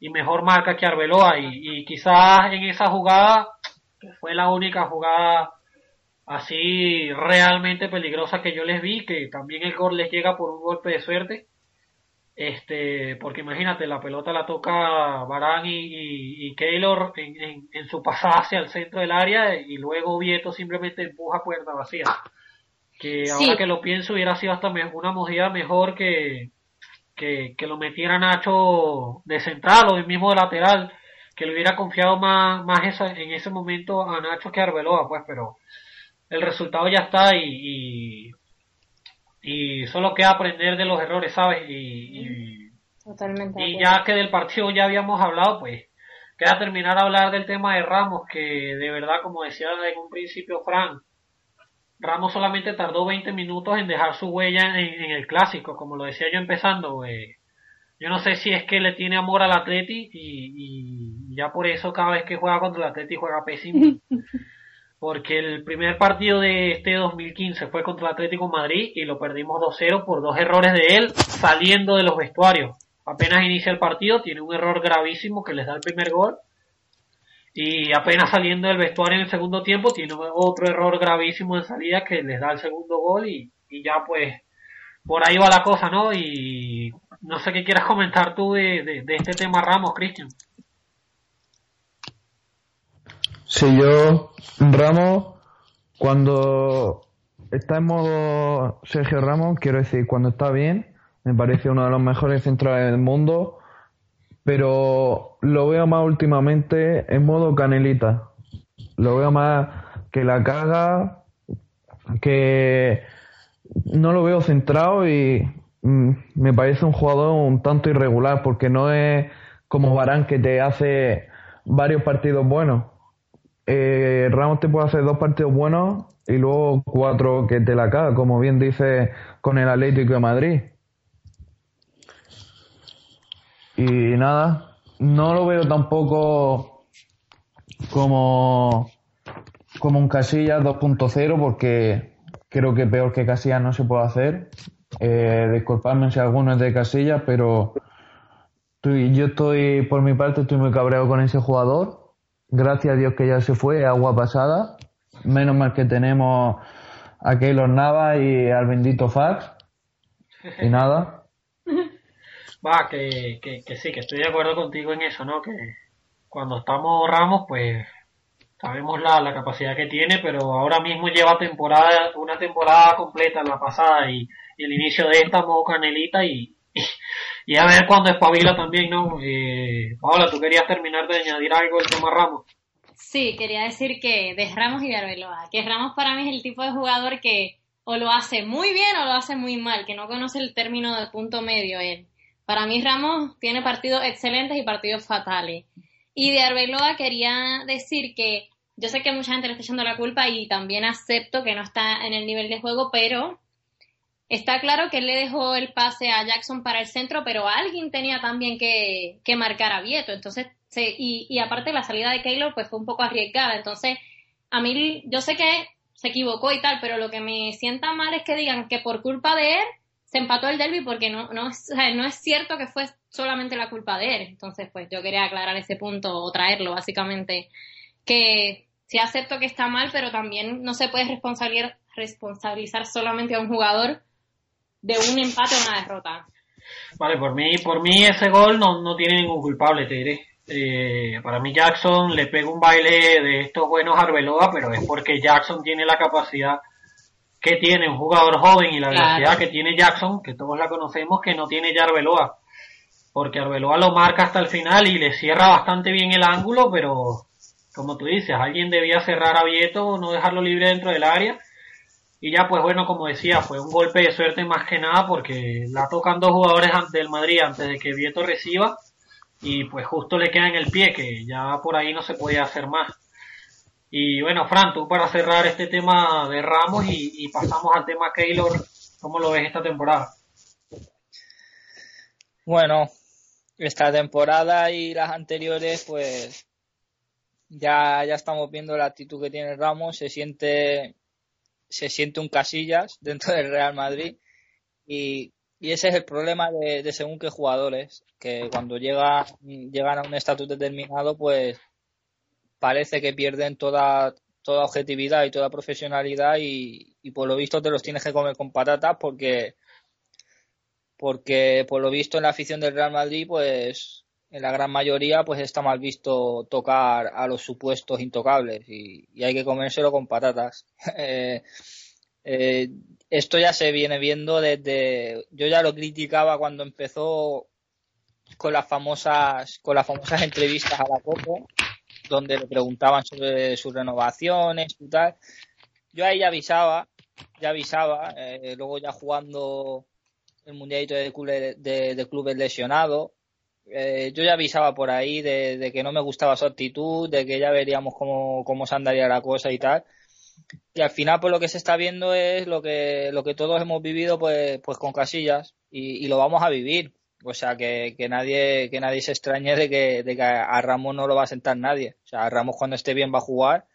y mejor marca que Arbeloa y, y quizás en esa jugada que fue la única jugada así realmente peligrosa que yo les vi, que también el gol les llega por un golpe de suerte. Este, porque imagínate, la pelota la toca Barán y, y, Keylor en, en, su pasada hacia el centro del área y luego Vieto simplemente empuja puerta vacía. Que ahora que lo pienso hubiera sido hasta una movida mejor que, que, que lo metiera Nacho de central o el mismo de lateral, que le hubiera confiado más, más esa, en ese momento a Nacho que a Arbeloa, pues, pero el resultado ya está y, y, y solo queda aprender de los errores, ¿sabes? Y, y, Totalmente. y ya que del partido ya habíamos hablado, pues queda terminar a hablar del tema de Ramos, que de verdad, como decía en un principio Fran, Ramos solamente tardó 20 minutos en dejar su huella en, en el clásico, como lo decía yo empezando. eh, yo no sé si es que le tiene amor al Atleti y, y ya por eso cada vez que juega contra el Atleti juega pésimo. Porque el primer partido de este 2015 fue contra el Atlético Madrid y lo perdimos 2-0 por dos errores de él saliendo de los vestuarios. Apenas inicia el partido, tiene un error gravísimo que les da el primer gol. Y apenas saliendo del vestuario en el segundo tiempo, tiene otro error gravísimo en salida que les da el segundo gol y, y ya pues por ahí va la cosa, ¿no? Y no sé qué quieras comentar tú de, de, este tema Ramos, Cristian. Si yo, Ramos, cuando está en modo Sergio Ramos, quiero decir, cuando está bien, me parece uno de los mejores centrales del mundo, pero lo veo más últimamente en modo canelita. Lo veo más que la caga, que no lo veo centrado y me parece un jugador un tanto irregular porque no es como Barán que te hace varios partidos buenos. Eh, Ramos te puede hacer dos partidos buenos y luego cuatro que te la caga, como bien dice con el Atlético de Madrid. Y nada, no lo veo tampoco como, como un Casillas 2.0 porque creo que peor que Casillas no se puede hacer. Eh, disculpadme si alguno es de Casillas, pero yo estoy, por mi parte, estoy muy cabreado con ese jugador. Gracias a Dios que ya se fue, agua pasada. Menos mal que tenemos a Keylor Nava y al bendito Fax. Y nada. Va, que, que, que sí, que estoy de acuerdo contigo en eso, ¿no? Que cuando estamos Ramos, pues sabemos la, la capacidad que tiene, pero ahora mismo lleva temporada, una temporada completa la pasada y, el inicio de esta modo canelita y, y, a ver cuándo espabila también, ¿no? Eh, Paola, tú querías terminar de añadir algo del tema Ramos. Sí, quería decir que de Ramos y de Arbeloa, que Ramos para mí es el tipo de jugador que o lo hace muy bien o lo hace muy mal, que no conoce el término del punto medio él. Para mí Ramos tiene partidos excelentes y partidos fatales. Y de Arbeloa quería decir que yo sé que mucha gente le está echando la culpa y también acepto que no está en el nivel de juego, pero está claro que él le dejó el pase a Jackson para el centro, pero alguien tenía también que, que marcar a Vieto. Entonces, se, y, y aparte la salida de Keylor pues fue un poco arriesgada. Entonces, a mí, yo sé que se equivocó y tal, pero lo que me sienta mal es que digan que por culpa de él se empató el derby porque no, no, es- o sea, no es cierto que fue solamente la culpa de él. Entonces, pues yo quería aclarar ese punto o traerlo, básicamente. Que sí acepto que está mal, pero también no se puede responsabilizar, responsabilizar solamente a un jugador de un empate o una derrota. Vale, por mí, por mí ese gol no, no tiene ningún culpable, te diré. Eh, para mí Jackson le pega un baile de estos buenos Arbeloa, pero es porque Jackson tiene la capacidad que tiene un jugador joven y la Claro. velocidad que tiene Jackson, que todos la conocemos, que no tiene ya Arbeloa. Porque Arbeloa lo marca hasta el final y le cierra bastante bien el ángulo, pero como tú dices, alguien debía cerrar a Vieto, no dejarlo libre dentro del área. Y ya, pues bueno, como decía, fue un golpe de suerte más que nada porque la tocan dos jugadores del Madrid antes de que Vieto reciba y pues justo le queda en el pie, que ya por ahí no se podía hacer más. Y bueno, Fran, tú para cerrar este tema de Ramos y, y pasamos al tema Keylor, ¿cómo lo ves esta temporada? Bueno, esta temporada y las anteriores, pues ya, ya estamos viendo la actitud que tiene Ramos, se siente, se siente un casillas dentro del Real Madrid y, y ese es el problema de, de según qué jugadores, que cuando llega, llegan a un estatus determinado, pues parece que pierden toda, toda objetividad y toda profesionalidad y, y por lo visto te los tienes que comer con patatas porque porque por lo visto en la afición del Real Madrid, pues en la gran mayoría, pues está mal visto tocar a los supuestos intocables y, hay que comérselo con patatas. Eh, Eh, esto ya se viene viendo desde. Yo ya lo criticaba cuando empezó con las famosas, con las famosas entrevistas a la Copa, donde le preguntaban sobre sus renovaciones y tal. Yo ahí ya avisaba, ya avisaba, eh, luego ya jugando el mundialito de, clubes, de, clubes lesionados, eh, yo ya avisaba por ahí de, que no me gustaba su actitud, de que ya veríamos cómo, cómo se andaría la cosa y tal. Y al final, pues lo que se está viendo es lo que, lo que todos hemos vivido, pues, pues con casillas, y, lo vamos a vivir. O sea, que, que, nadie, que nadie se extrañe de que, a Ramos no lo va a sentar nadie. O sea, a Ramos cuando esté bien va a jugar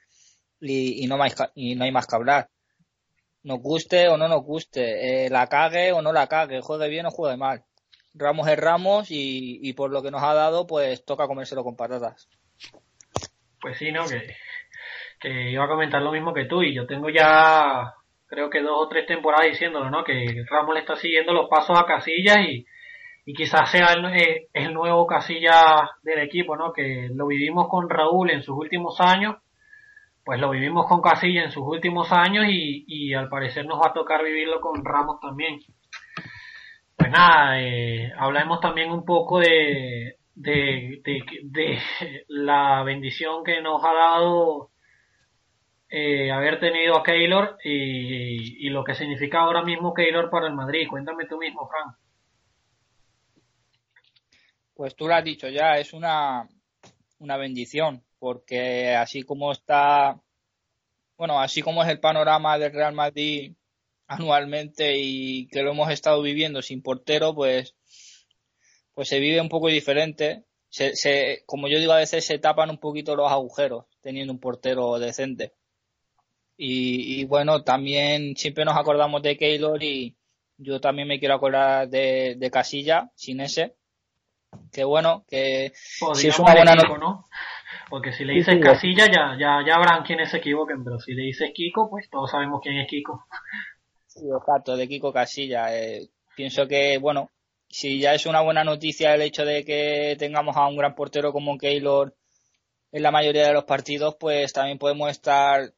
y, y, no, más, y no hay más que hablar. Nos guste o no nos guste, eh, la cague o no la cague, juegue bien o juegue mal. Ramos es Ramos y, y por lo que nos ha dado, pues toca comérselo con patatas. Pues sí, ¿no? Que, que iba a comentar lo mismo que tú y yo tengo ya creo que dos o tres temporadas diciéndolo, ¿no? Que Ramos le está siguiendo los pasos a Casillas y, y quizás sea el, eh, el, nuevo Casillas del equipo, ¿no? Que lo vivimos con Raúl en sus últimos años pues lo vivimos con Casilla en sus últimos años y, y al parecer nos va a tocar vivirlo con Ramos también. Pues nada, eh, hablemos también un poco de, de, de, la bendición que nos ha dado eh, haber tenido a Keylor y, y, lo que significa ahora mismo Keylor para el Madrid. Cuéntame tú mismo, Frank. Pues tú lo has dicho ya, es una, una bendición porque así como está, bueno, así como es el panorama del Real Madrid anualmente y que lo hemos estado viviendo sin portero, pues, pues se vive un poco diferente. Se, se, como yo digo, a veces se tapan un poquito los agujeros teniendo un portero decente. Y, y bueno, también siempre nos acordamos de Keylor y yo también me quiero acordar de, de Casilla, sin ese. Que bueno, que si es una buena ¿no? Porque si le dices Casilla, ya, ya, ya habrán quienes se equivoquen, pero si le dices Kiko, pues todos sabemos quién es Kiko. Sí, exacto, de Kiko Casilla. Eh, pienso que, bueno, si ya es una buena noticia el hecho de que tengamos a un gran portero como Keylor en la mayoría de los partidos, pues también podemos estar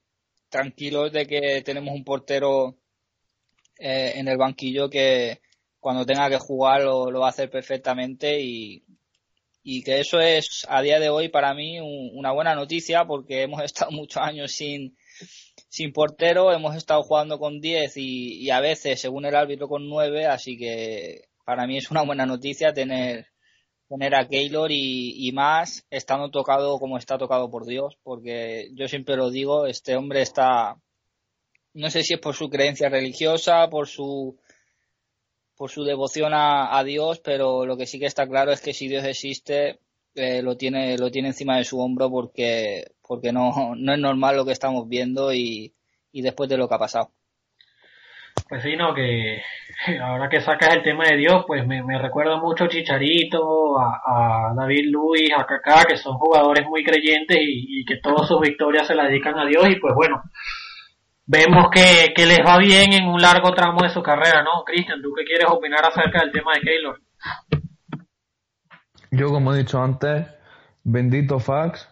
tranquilos de que tenemos un portero eh, en el banquillo que cuando tenga que jugar lo, lo va a hacer perfectamente y, y que eso es a día de hoy para mí una buena noticia porque hemos estado muchos años sin, sin portero, hemos estado jugando con 10 y, a veces, según el árbitro, con 9, así que para mí es una buena noticia tener, tener a Keylor y, y más estando tocado como está tocado por Dios, porque yo siempre lo digo, este hombre está, no sé si es por su creencia religiosa, por su por su devoción a, Dios, pero lo que sí que está claro es que si Dios existe, eh, lo tiene lo tiene encima de su hombro porque porque no, no es normal lo que estamos viendo y, y después de lo que ha pasado. Pues sí, no, que ahora que sacas el tema de Dios, pues me, me recuerda mucho a Chicharito, a, a, David Luis, a Kaká, que son jugadores muy creyentes y, y que todas sus victorias se las dedican a Dios y pues bueno, vemos que, que, les va bien en un largo tramo de su carrera, ¿no? Cristian, ¿tú qué quieres opinar acerca del tema de Keylor? Yo, como he dicho antes, bendito fax.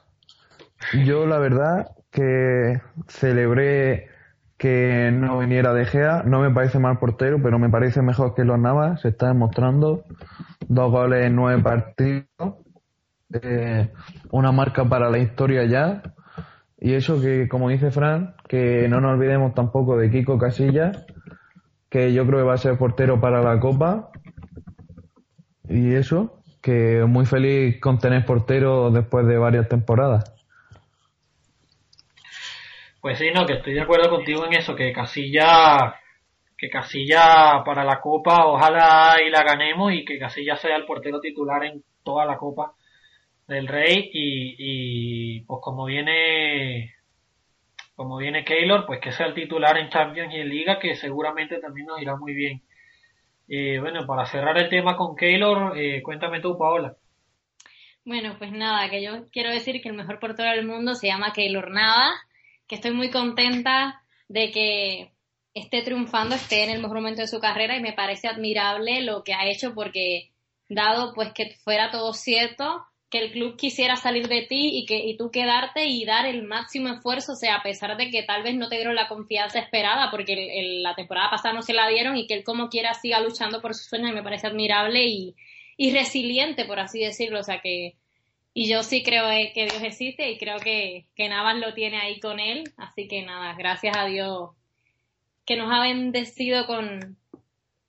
Yo, la verdad, que celebré que no viniera De Gea. No me parece mal portero, pero me parece mejor que los Navas. Se está demostrando. Dos goles en nueve partidos. Eh, una marca para la historia ya. Y eso que, como dice Fran, que no nos olvidemos tampoco de Kiko Casillas, que yo creo que va a ser portero para la Copa. Y eso, que muy feliz con tener portero después de varias temporadas. Pues sí, no, que estoy de acuerdo contigo en eso, que Casilla, que Casilla para la Copa, ojalá y la ganemos y que Casilla sea el portero titular en toda la Copa del Rey y, pues como viene como viene Keylor, pues que sea el titular en Champions y en Liga, que seguramente también nos irá muy bien. Eh, bueno, para cerrar el tema con Keylor, eh, cuéntame tú, Paola. Bueno, pues nada, que yo quiero decir que el mejor portero del mundo se llama Keylor Nada, que estoy muy contenta de que esté triunfando, esté en el mejor momento de su carrera y me parece admirable lo que ha hecho porque dado pues que fuera todo cierto, que el club quisiera salir de ti y que y tú quedarte y dar el máximo esfuerzo, o sea, a pesar de que tal vez no te dieron la confianza esperada, porque el- el- la temporada pasada no se la dieron y que él como quiera siga luchando por sus sueños me parece admirable y, y resiliente, por así decirlo, o sea que y yo sí creo eh, que Dios existe y creo que, que Navas lo tiene ahí con él, así que nada, gracias a Dios que nos ha bendecido con,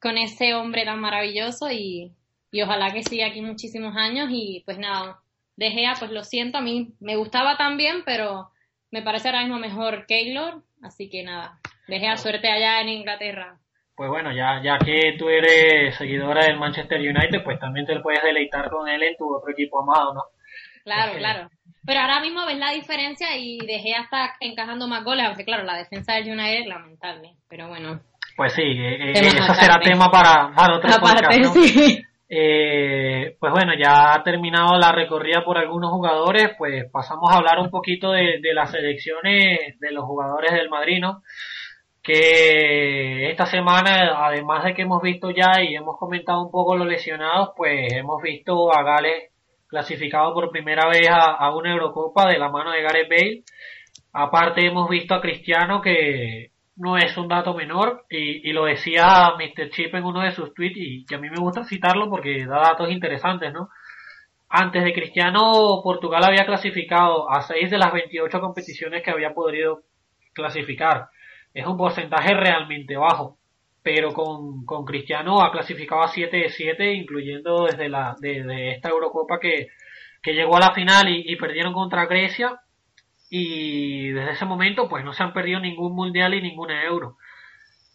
con ese hombre tan maravilloso y, y ojalá que siga aquí muchísimos años y pues nada, De Gea pues lo siento, a mí me gustaba también, pero me parece ahora mismo mejor Keylor, así que nada, De Gea suerte allá en Inglaterra. Pues bueno, ya, ya que tú eres seguidora del Manchester United, pues también te puedes deleitar con él en tu otro equipo amado, ¿no? Claro, claro. Pero ahora mismo ves la diferencia y De Gea está encajando más goles, aunque claro, la defensa del United es lamentable, pero bueno. Pues sí, eh, eh, eso será tema para, para otro podcast, ¿no? sí. Eh, pues bueno, ya ha terminado la recorrida por algunos jugadores, pues pasamos a hablar un poquito de, las selecciones de los jugadores del Madrid, ¿no? Que esta semana, además de que hemos visto ya y hemos comentado un poco los lesionados, pues hemos visto a Gales clasificado por primera vez a, a una Eurocopa de la mano de Gareth Bale. Aparte hemos visto a Cristiano que no es un dato menor y, y lo decía Mr. Chip en uno de sus tweets y que a mí me gusta citarlo porque da datos interesantes, ¿no? Antes de Cristiano, Portugal había clasificado a 6 de las 28 competiciones que había podido clasificar. Es un porcentaje realmente bajo, pero con, con Cristiano ha clasificado a 7 de 7, incluyendo desde la, desde esta Eurocopa que, que llegó a la final y, y perdieron contra Grecia y desde ese momento pues no se han perdido ningún mundial y ninguna euro.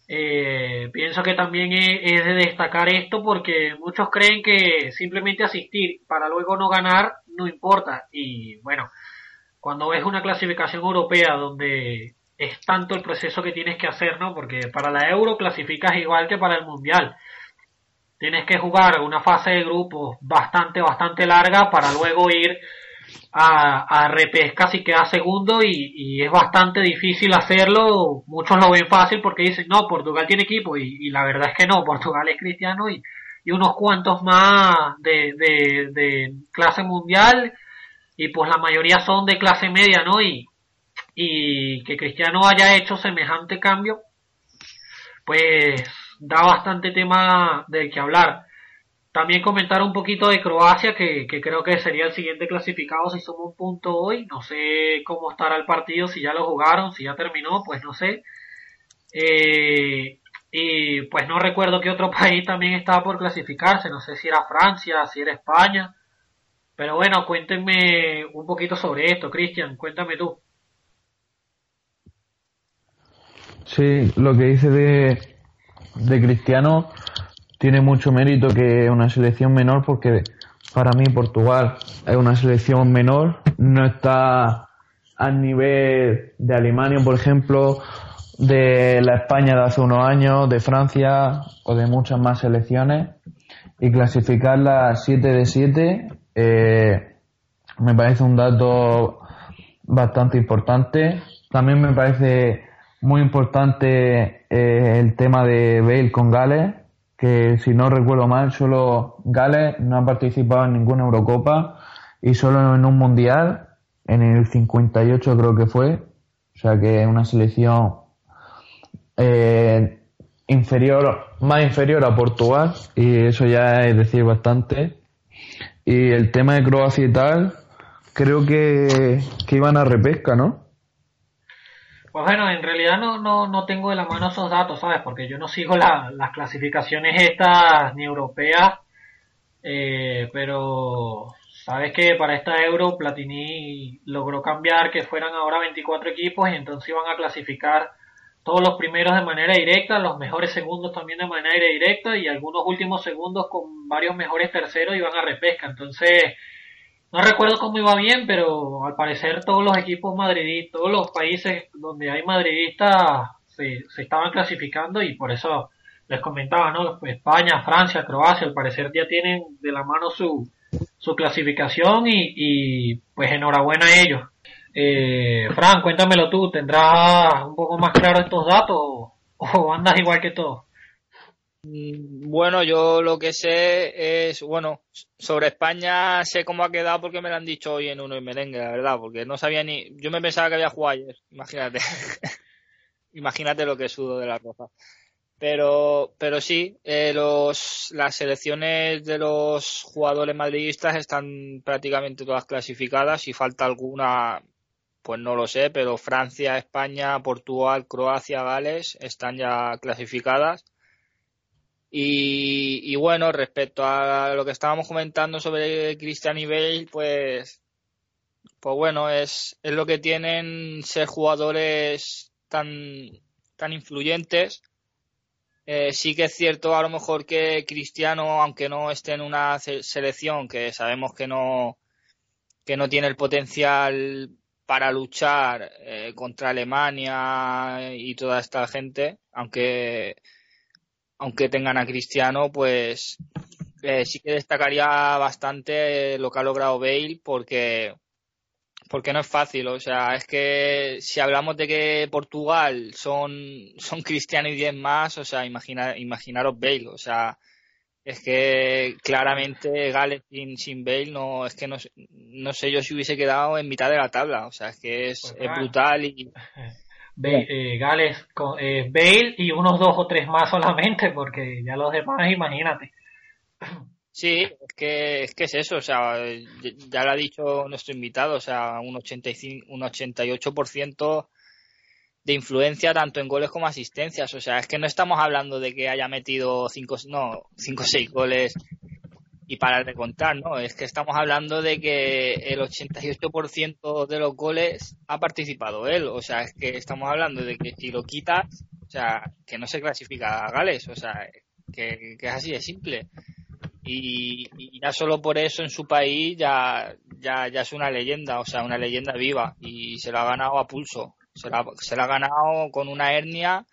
Eh, pienso que también es, es de destacar esto porque muchos creen que simplemente asistir para luego no ganar no importa y bueno, cuando ves una clasificación europea donde es tanto el proceso que tienes que hacer, ¿no? Porque para la euro clasificas igual que para el mundial. Tienes que jugar una fase de grupos bastante, bastante larga para luego ir a, a repesca si queda segundo y, y es bastante difícil hacerlo. Muchos lo ven fácil porque dicen, no, Portugal tiene equipo y, y la verdad es que no, Portugal es cristiano y, y unos cuantos más de, de, de clase mundial y pues la mayoría son de clase media, ¿no? Y, y que Cristiano haya hecho semejante cambio, pues da bastante tema del que hablar. También comentar un poquito de Croacia, que, que creo que sería el siguiente clasificado si suma un punto hoy. No sé cómo estará el partido, si ya lo jugaron, si ya terminó, pues no sé. Eh, y pues no recuerdo qué otro país también estaba por clasificarse, no sé si era Francia, si era España. Pero bueno, cuéntenme un poquito sobre esto, Cristian, cuéntame tú. Sí, lo que dice de, de Cristiano tiene mucho mérito que una selección menor porque para mí Portugal es una selección menor, no está al nivel de Alemania, por ejemplo, de la España de hace unos años, de Francia o de muchas más selecciones y clasificarla 7 de 7 eh, me parece un dato bastante importante. También me parece muy importante eh, el tema de Bale con Gales, que si no recuerdo mal, solo Gales no ha participado en ninguna Eurocopa y solo en un Mundial, en el 58 creo que fue, o sea que es una selección eh, inferior, más inferior a Portugal y eso ya es decir bastante. Y el tema de Croacia y tal, creo que, que iban a repesca, ¿no? Pues bueno, en realidad no, no, no tengo de la mano esos datos, ¿sabes? Porque yo no sigo la- las clasificaciones estas ni europeas, eh, pero sabes que para esta Euro Platini logró cambiar que fueran ahora 24 equipos y entonces iban a clasificar todos los primeros de manera directa, los mejores segundos también de manera directa y algunos últimos segundos con varios mejores terceros iban a repesca. Entonces, no recuerdo cómo iba bien, pero al parecer todos los equipos madridistas, todos los países donde hay madridistas se, se estaban clasificando y por eso les comentaba, ¿no? España, Francia, Croacia, al parecer ya tienen de la mano su, su clasificación y, pues enhorabuena a ellos. Eh, Fran, cuéntamelo tú, ¿tendrás un poco más claro estos datos o andas igual que todos? Mm, Bueno, yo lo que sé es, bueno, sobre España sé cómo ha quedado porque me lo han dicho hoy en uno y merengue, la verdad, porque no sabía ni, yo me pensaba que había jugado ayer, imagínate, imagínate lo que sudo de la roja. Pero, pero sí, eh, los, las selecciones de los jugadores madridistas están prácticamente todas clasificadas. Si falta alguna, pues no lo sé, pero Francia, España, Portugal, Croacia, Gales están ya clasificadas. Y, y bueno, respecto a lo que estábamos comentando sobre Christian y Bale, pues, pues bueno, es, es lo que tienen ser jugadores tan, tan influyentes. Eh, sí que es cierto a lo mejor que Cristiano, aunque no esté en una selección que sabemos que no, que no tiene el potencial para luchar eh, contra Alemania y toda esta gente, aunque aunque tengan a Cristiano, pues eh, sí que destacaría bastante lo que ha logrado Bale porque porque no es fácil, o sea, es que si hablamos de que Portugal son, son Cristiano y 10 más, o sea, imagina, imaginaros Bale, o sea, es que claramente Gales sin, sin Bale no, es que no, no sé yo si hubiese quedado en mitad de la tabla, o sea, es que es, Pues es brutal y Ba- eh, Gales, con, eh, Bale y unos dos o tres más solamente, porque ya los demás, imagínate. Sí, es que, es que es eso, o sea, ya lo ha dicho nuestro invitado, o sea, un 85, un 88% de influencia tanto en goles como asistencias, o sea, es que no estamos hablando de que haya metido 5, no, 5 o 6 goles y parar de contar, ¿no? Es que estamos hablando de que el 88% de los goles ha participado él, o sea, es que estamos hablando de que si lo quitas, o sea, que no se clasifica a Gales, o sea, que, que es así de simple. Y, y ya solo por eso en su país ya, ya, ya es una leyenda, o sea, una leyenda viva. Y se la ha ganado a pulso, se la, se la ha ganado con una hernia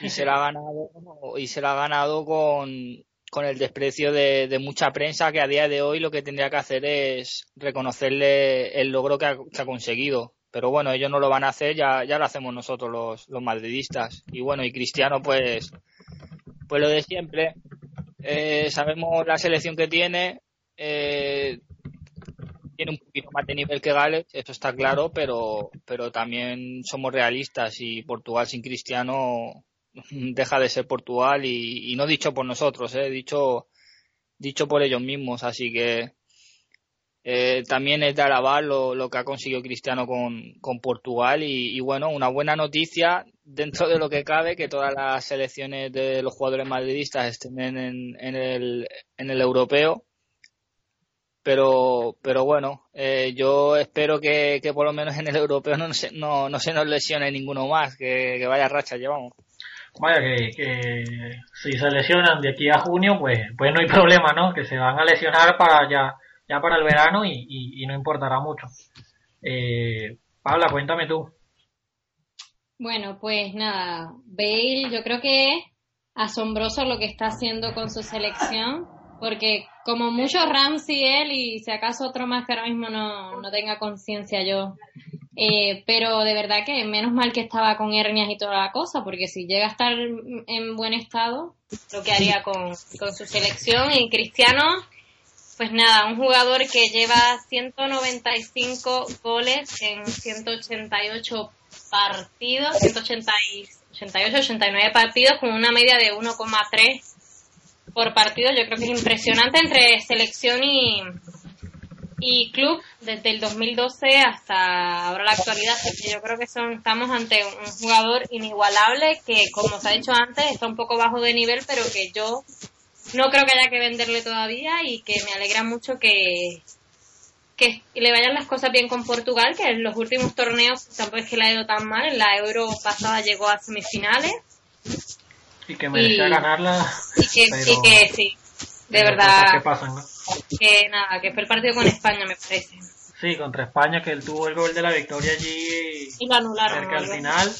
y se la ha ganado y se la ha ganado con, con el desprecio de, mucha prensa que a día de hoy lo que tendría que hacer es reconocerle el logro que ha, que ha conseguido. Pero bueno, ellos no lo van a hacer, ya, ya lo hacemos nosotros los, los madridistas. Y bueno, y Cristiano pues, pues lo de siempre, eh, sabemos la selección que tiene, eh, tiene un poquito más de nivel que Gales, eso está claro, pero, pero también somos realistas y Portugal sin Cristiano deja de ser Portugal y, no dicho por nosotros, eh, dicho, dicho por ellos mismos, así que eh, también es de alabar lo, lo que ha conseguido Cristiano con, con Portugal y, y bueno, una buena noticia dentro de lo que cabe que todas las selecciones de los jugadores madridistas estén en, en el, en el europeo. Pero, pero bueno, eh, yo espero que, que por lo menos en el europeo no se, no, no se nos lesione ninguno más, que, que vaya racha llevamos. Vaya, que, si se lesionan de aquí a junio, pues, pues no hay problema, ¿no? Que se van a lesionar para ya, ya para el verano y no importará mucho. Eh, Paula, cuéntame tú. Bueno, pues nada, Bale yo creo que es asombroso lo que está haciendo con su selección, porque como mucho Ramsey él y si acaso otro más que ahora mismo no, no tenga conciencia yo, eh, pero de verdad que menos mal que estaba con hernias y toda la cosa, porque si llega a estar en buen estado, lo que haría con, con su selección y Cristiano, pues nada, un jugador que lleva 195 goles en 188 partidos, 188, 89 partidos con una media de 1,3 por partido. Yo creo que es impresionante entre selección y, y club desde el 2012 hasta ahora la actualidad. Así que yo creo que son, estamos ante un jugador inigualable que, como se ha dicho antes, está un poco bajo de nivel, pero que yo no creo que haya que venderle todavía y que me alegra mucho que, que le vayan las cosas bien con Portugal, que en los últimos torneos tampoco es que le ha ido tan mal. En la Euro pasada llegó a semifinales Y que merecía ganarla. y que, pero- y que sí, de verdad. Que nada, que fue el partido con España, me parece. Sí, contra España, que él tuvo el gol de la victoria allí Y lo anularon. cerca al final.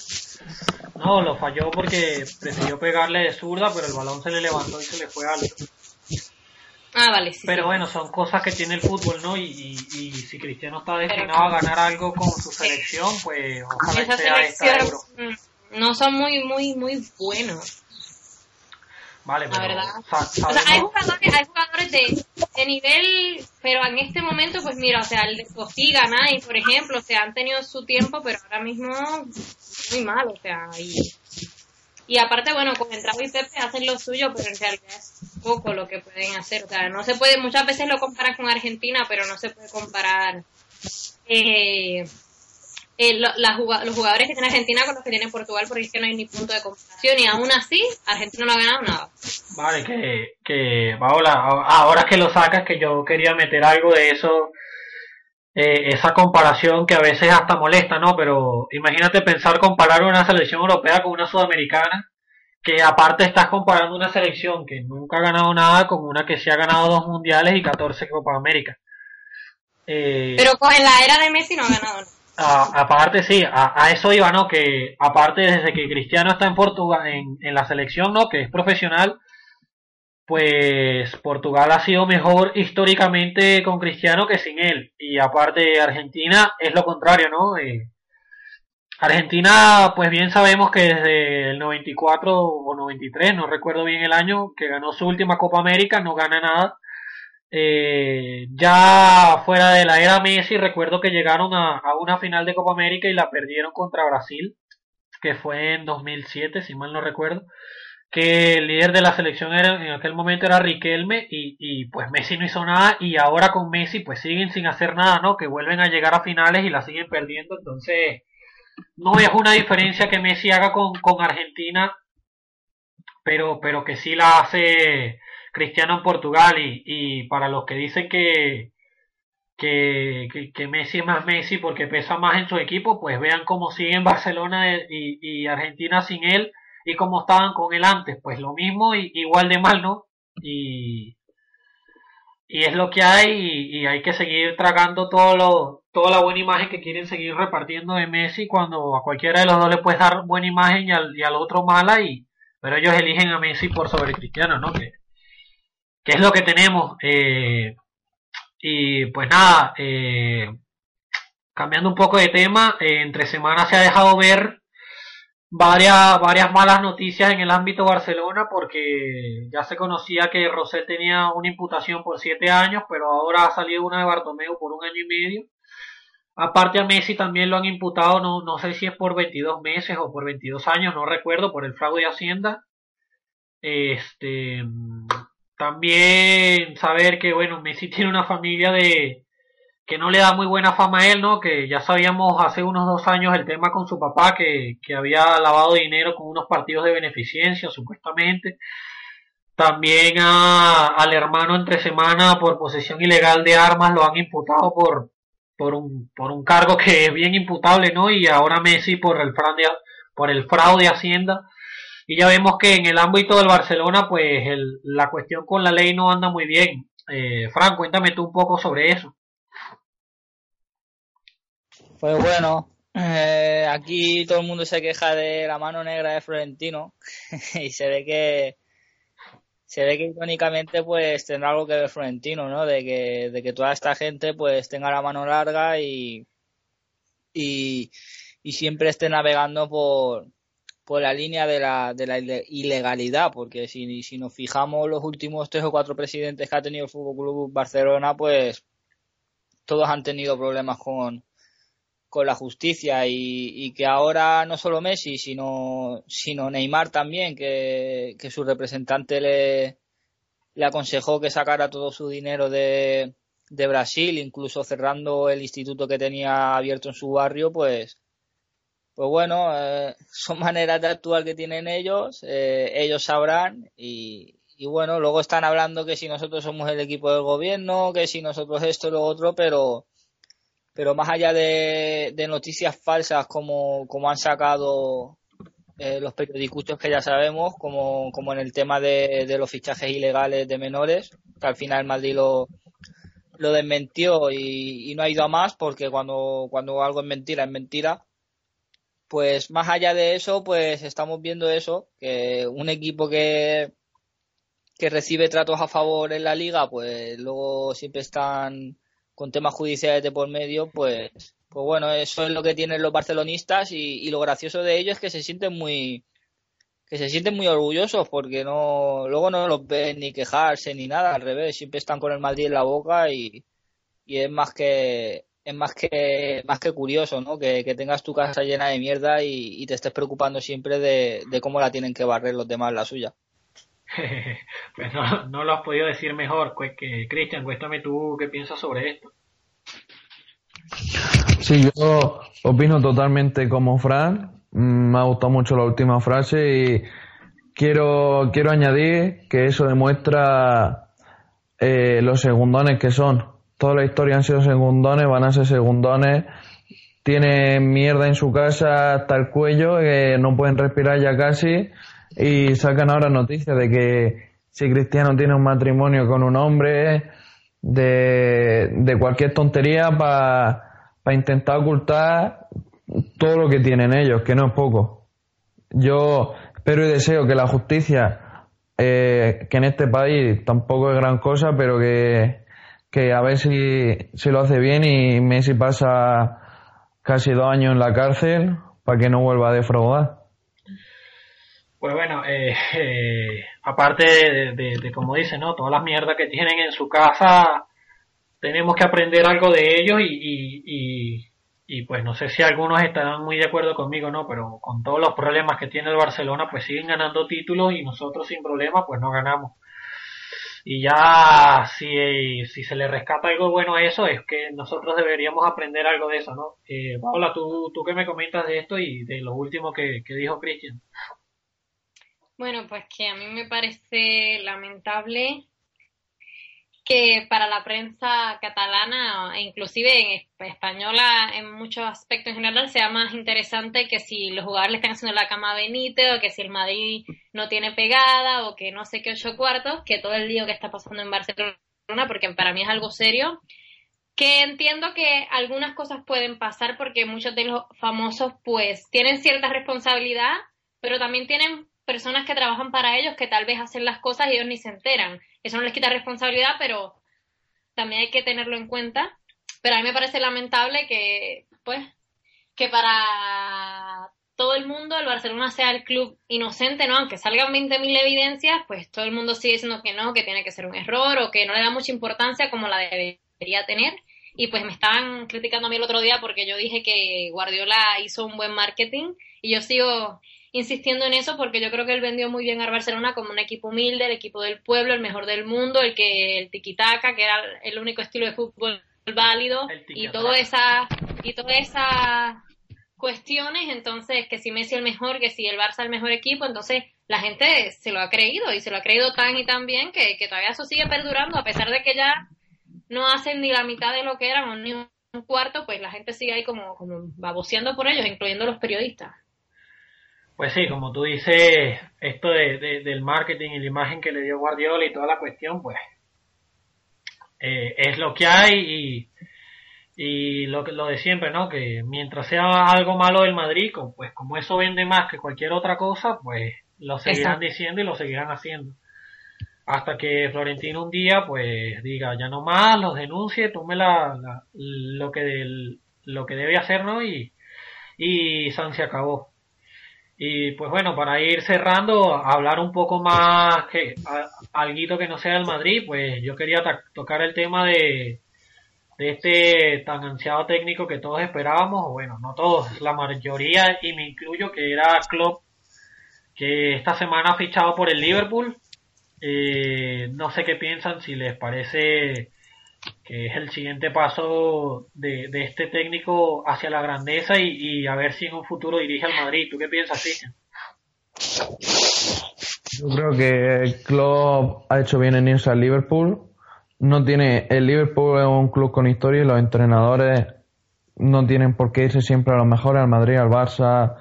No, lo falló porque prefirió pegarle de zurda, pero el balón se le levantó y se le fue alto. Ah, vale, sí. Pero sí. bueno, son cosas que tiene el fútbol, ¿no? Y, y, y si Cristiano está destinado a ganar algo con su selección, pues ojalá Esa sea esta Euro. mm, no son muy, muy, muy buenos. Vale, la pero verdad. O sea, hay jugadores, hay jugadores de, de nivel, pero en este momento, pues mira, o sea, el de Sofía, Nai, por ejemplo, o sea, han tenido su tiempo, pero ahora mismo muy mal, o sea, y, y aparte, bueno, con Entrado y Pepe hacen lo suyo, pero en realidad es poco lo que pueden hacer, o sea, no se puede, muchas veces lo comparan con Argentina, pero no se puede comparar eh, eh, lo- la juga- los jugadores que tiene Argentina con los que tiene Portugal, porque es que no hay ni punto de comparación, y aún así, Argentina no ha ganado nada. Vale, que, que Paola, a- ahora que lo sacas, que yo quería meter algo de eso, eh, esa comparación que a veces hasta molesta, ¿no? Pero imagínate pensar comparar una selección europea con una sudamericana, que aparte estás comparando una selección que nunca ha ganado nada con una que sí ha ganado dos mundiales y 14 Copa América. Eh, Pero con en la era de Messi no ha ganado nada. Aparte sí, a, eso iba, ¿no? Que aparte desde que Cristiano está en Portugal, en, en la selección, ¿no? Que es profesional, pues Portugal ha sido mejor históricamente con Cristiano que sin él. Y aparte Argentina es lo contrario, ¿no? Eh, Argentina, pues bien sabemos que desde el 94 o 93, no recuerdo bien el año, que ganó su última Copa América, no gana nada. Eh, ya fuera de la era Messi, recuerdo que llegaron a, una final de Copa América y la perdieron contra Brasil, que fue en 2007, si mal no recuerdo. Que el líder de la selección era, en aquel momento era Riquelme y, y pues Messi no hizo nada y ahora con Messi pues siguen sin hacer nada, ¿no? Que vuelven a llegar a finales y la siguen perdiendo, entonces no es una diferencia que Messi haga con, con Argentina, pero, pero que sí la hace Cristiano en Portugal y, y para los que dicen que, que, que, Messi es más Messi porque pesa más en su equipo, pues vean cómo siguen Barcelona y, y Argentina sin él y cómo estaban con él antes, pues lo mismo y igual de mal, ¿no? Y, y es lo que hay y, y hay que seguir tragando todo lo, toda la buena imagen que quieren seguir repartiendo de Messi cuando a cualquiera de los dos le puedes dar buena imagen y al, y al otro mala y pero ellos eligen a Messi por sobre Cristiano, ¿no? Que, que es lo que tenemos. Eh, y pues nada, eh, cambiando un poco de tema, eh, entre semanas se ha dejado ver varias, varias malas noticias en el ámbito Barcelona porque ya se conocía que Rosell tenía una imputación por siete años, pero ahora ha salido una de Bartomeu por un año y medio. Aparte a Messi también lo han imputado, no, no sé si es por 22 meses o por 22 años, no recuerdo, por el fraude de Hacienda. Este, también saber que, bueno, Messi tiene una familia de que no le da muy buena fama a él, ¿no? Que ya sabíamos hace unos dos años el tema con su papá, que, que había lavado dinero con unos partidos de beneficencia, supuestamente. También a, al hermano entre semana por posesión ilegal de armas lo han imputado por, por un, por un cargo que es bien imputable, ¿no? Y ahora Messi por el fraude, por el fraude Hacienda. Y ya vemos que en el ámbito del Barcelona, pues el, la cuestión con la ley no anda muy bien. Eh, Fran, cuéntame tú un poco sobre eso. Pues bueno, eh, aquí todo el mundo se queja de la mano negra de Florentino y se ve que se ve que irónicamente pues tendrá algo que ver Florentino, ¿no? De que, de que toda esta gente pues tenga la mano larga y, y, y siempre esté navegando por, por la línea de la, de la ile- ilegalidad, porque si, si nos fijamos los últimos tres o cuatro presidentes que ha tenido el Fútbol Club Barcelona, pues todos han tenido problemas con, con la justicia. Y, y que ahora no solo Messi, sino, sino Neymar también, que, que su representante le, le aconsejó que sacara todo su dinero de, de Brasil, incluso cerrando el instituto que tenía abierto en su barrio, pues, pues bueno, eh, son maneras de actuar que tienen ellos, eh, ellos sabrán y, y bueno, luego están hablando que si nosotros somos el equipo del gobierno, que si nosotros esto lo otro, pero pero más allá de, noticias falsas como, como han sacado eh, los periodicustos que ya sabemos, como, como en el tema de, de los fichajes ilegales de menores, que al final Madrid lo, lo desmentió y, y no ha ido a más porque cuando, cuando algo es mentira es mentira. Pues más allá de eso, pues estamos viendo eso, que un equipo que, que recibe tratos a favor en la liga, pues luego siempre están con temas judiciales de por medio, pues, pues bueno, eso es lo que tienen los barcelonistas y, lo gracioso de ello es que se sienten muy, que se sienten muy orgullosos porque no luego no los ven ni quejarse ni nada, al revés, siempre están con el Madrid en la boca y, y es más que es más que más que curioso, ¿no? Que, tengas tu casa llena de mierda y, te estés preocupando siempre de, cómo la tienen que barrer los demás la suya. pues no, lo has podido decir mejor. Pues que, Cristian, cuéntame tú qué piensas sobre esto. Sí, yo opino totalmente como Fran. Mm, me ha gustado mucho la última frase y quiero, quiero añadir que eso demuestra eh, los segundones que son. Toda la historia han sido segundones, van a ser segundones. Tienen mierda en su casa hasta el cuello, que no pueden respirar ya casi. Y sacan ahora noticias de que si Cristiano tiene un matrimonio con un hombre, de, de cualquier tontería para intentar ocultar todo lo que tienen ellos, que no es poco. Yo espero y deseo que la justicia, eh, que en este país tampoco es gran cosa, pero que, que a ver si, si lo hace bien y Messi pasa casi dos años en la cárcel para que no vuelva a defraudar. Pues bueno, eh, eh, aparte de, como dice, ¿no? Todas las mierdas que tienen en su casa, tenemos que aprender algo de ellos y, y pues no sé si algunos estarán muy de acuerdo conmigo, ¿no? Pero con todos los problemas que tiene el Barcelona, pues siguen ganando títulos y nosotros sin problemas, pues no ganamos. Y ya si, si se le rescata algo bueno a eso, es que nosotros deberíamos aprender algo de eso, ¿no? Eh, Paula, ¿tú, ¿tú qué me comentas de esto y de lo último que, que dijo Cristian? Bueno, pues que a mí me parece lamentable que para la prensa catalana e inclusive en española en muchos aspectos en general sea más interesante que si los jugadores le están haciendo la cama a Benítez o que si el Madrid no tiene pegada o que no sé qué ocho cuartos que todo el lío que está pasando en Barcelona porque para mí es algo serio que entiendo que algunas cosas pueden pasar porque muchos de los famosos pues tienen cierta responsabilidad pero también tienen personas que trabajan para ellos que tal vez hacen las cosas y ellos ni se enteran. Eso no les quita responsabilidad, pero también hay que tenerlo en cuenta. Pero a mí me parece lamentable que, pues, que para todo el mundo el Barcelona sea el club inocente, ¿no? Aunque salgan 20.000 evidencias, pues todo el mundo sigue diciendo que no, que tiene que ser un error o que no le da mucha importancia como la debería tener. Y pues me estaban criticando a mí el otro día porque yo dije que Guardiola hizo un buen marketing y yo sigo insistiendo en eso porque yo creo que él vendió muy bien a Barcelona como un equipo humilde, el equipo del pueblo, el mejor del mundo, el que el tiquitaca, que era el único estilo de fútbol válido y todo esa y todas esas cuestiones, entonces que si Messi el mejor, que si el Barça el mejor equipo, entonces la gente se lo ha creído y se lo ha creído tan y tan bien que, todavía eso sigue perdurando a pesar de que ya no hacen ni la mitad de lo que eran o ni un cuarto, pues la gente sigue ahí como, como baboseando por ellos, incluyendo los periodistas. Pues sí, como tú dices, esto de, del marketing y la imagen que le dio Guardiola y toda la cuestión, pues eh, es lo que hay y, y lo, lo de siempre, ¿no? Que mientras sea algo malo del Madrid, pues como eso vende más que cualquier otra cosa, pues lo seguirán diciendo y lo seguirán haciendo. Hasta que Florentino un día, pues diga, ya no más, los denuncie, tome la, lo, que lo que debe hacer, ¿no? Y, y San se acabó. Y pues bueno, para ir cerrando, hablar un poco más que algo que no sea el Madrid, pues yo quería tocar el tema de, de este tan ansiado técnico que todos esperábamos, bueno, no todos, la mayoría y me incluyo que era Klopp, que esta semana ha fichado por el Liverpool. Eh, no sé qué piensan, si les parece que es el siguiente paso de, este técnico hacia la grandeza y, a ver si en un futuro dirige al Madrid. ¿Tú qué piensas, Cristian? Yo creo que el club ha hecho bien en irse al Liverpool. No tiene, el Liverpool es un club con historia y los entrenadores no tienen por qué irse siempre a lo mejor al Madrid, al Barça,